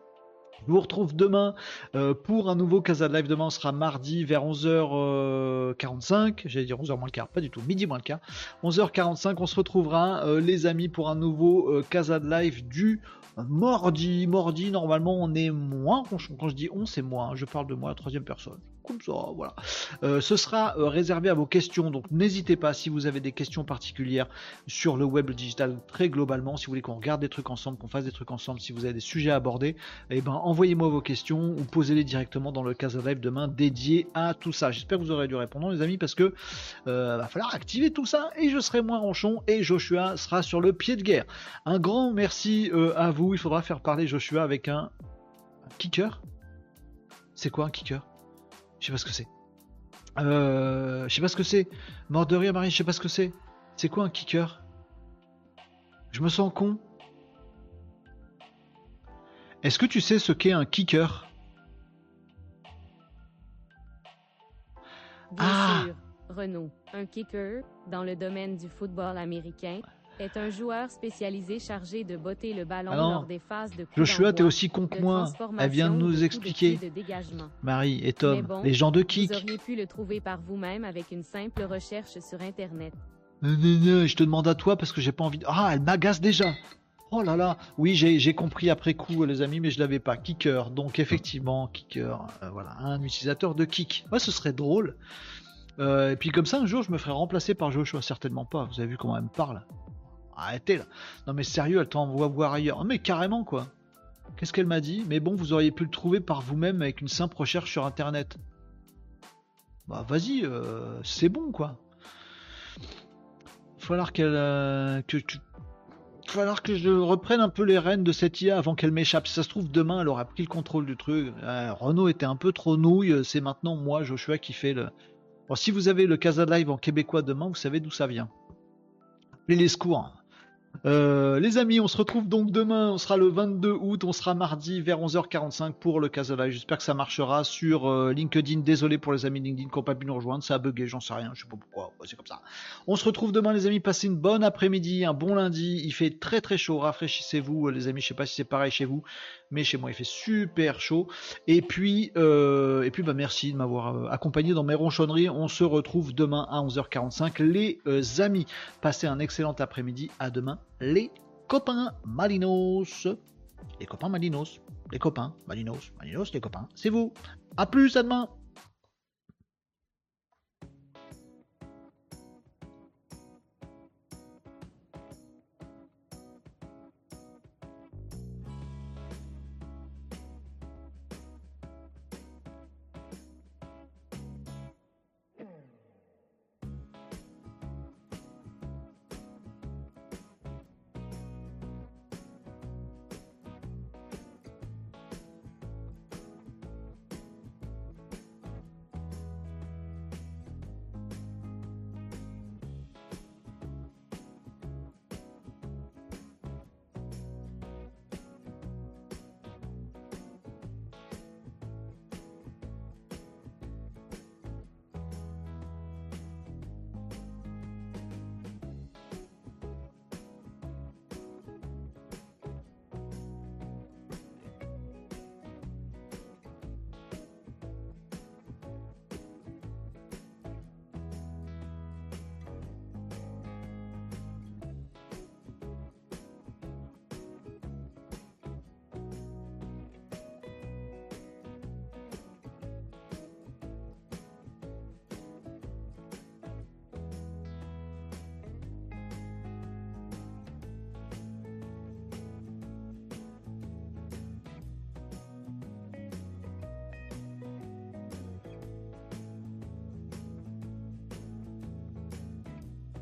Je vous retrouve demain euh, pour un nouveau Casa de Live. Demain, on sera mardi vers 11h45. J'allais dire 11h moins le quart, pas du tout, midi moins le quart. 11h45, on se retrouvera, euh, les amis, pour un nouveau euh, Casa de Live du mardi. Mardi, normalement, on est moins. Quand je dis on, c'est moi. Hein. je parle de moi, la troisième personne comme ça, voilà. Euh, ce sera euh, réservé à vos questions, donc n'hésitez pas si vous avez des questions particulières sur le web digital très globalement, si vous voulez qu'on regarde des trucs ensemble, qu'on fasse des trucs ensemble, si vous avez des sujets à aborder, eh ben envoyez-moi vos questions ou posez-les directement dans le Casa Live demain dédié à tout ça. J'espère que vous aurez dû répondre les amis parce que euh, va falloir activer tout ça et je serai moins ronchon et Joshua sera sur le pied de guerre. Un grand merci à vous. Il faudra faire parler Joshua avec un kicker? C'est quoi un kicker? Je sais pas ce que c'est. Euh, je sais pas ce que c'est. Mort de rire, Marie, je sais pas ce que c'est. C'est quoi un kicker? Je me sens con. Est-ce que tu sais ce qu'est un kicker? Bien ah sûr, Renaud. Un kicker, dans le domaine du football américain, est un joueur spécialisé chargé de botter le ballon lors des phases de Joshua, t'es aussi con que moi. Elle vient de nous expliquer. Marie et Tom, les gens de kick. Vous auriez pu le trouver par vous-même avec une simple recherche sur Internet. je te demande à toi parce que j'ai pas envie de... Ah, elle m'agace déjà Oh là là, oui, j'ai compris après coup, les amis, mais je l'avais pas. Kicker, donc effectivement, kicker, euh, voilà, un utilisateur de kick. Ouais, ce serait drôle. Euh, et puis comme ça, un jour, je me ferai remplacer par Joshua, certainement pas. Vous avez vu comment elle me parle arrêtez là. Non mais sérieux, elle t'envoie voir ailleurs. mais carrément quoi. Qu'est-ce qu'elle m'a dit? Mais bon, vous auriez pu le trouver par vous-même avec une simple recherche sur internet. Bah vas-y, euh, c'est bon quoi. Falloir qu'elle euh, que tu que je reprenne un peu les rênes de cette IA avant qu'elle m'échappe. Si ça se trouve, demain, elle aura pris le contrôle du truc. Euh, Renault était un peu trop nouille. C'est maintenant moi, Joshua, qui fait le. Bon, si vous avez le Casa Live en québécois demain, vous savez d'où ça vient. Appelez les secours. Euh, les amis, on se retrouve donc demain, on sera le 22 août, on sera mardi vers 11h45 pour le Casa Live. J'espère que ça marchera sur euh, LinkedIn. Désolé pour les amis LinkedIn qui n'ont pas pu nous rejoindre, ça a bugué, j'en sais rien, je sais pas pourquoi, c'est comme ça. On se retrouve demain les amis, passez une bonne après-midi, un bon lundi, il fait très très chaud, rafraîchissez-vous les amis, je sais pas si c'est pareil chez vous, mais chez moi il fait super chaud. Et puis, euh, et puis bah merci de m'avoir accompagné dans mes ronchonneries. On se retrouve demain à 11h45 les amis. Passez un excellent après-midi, à demain les copains Malinos. Les copains Malinos. Les copains Malinos. Malinos, les copains. C'est vous. A plus, à demain.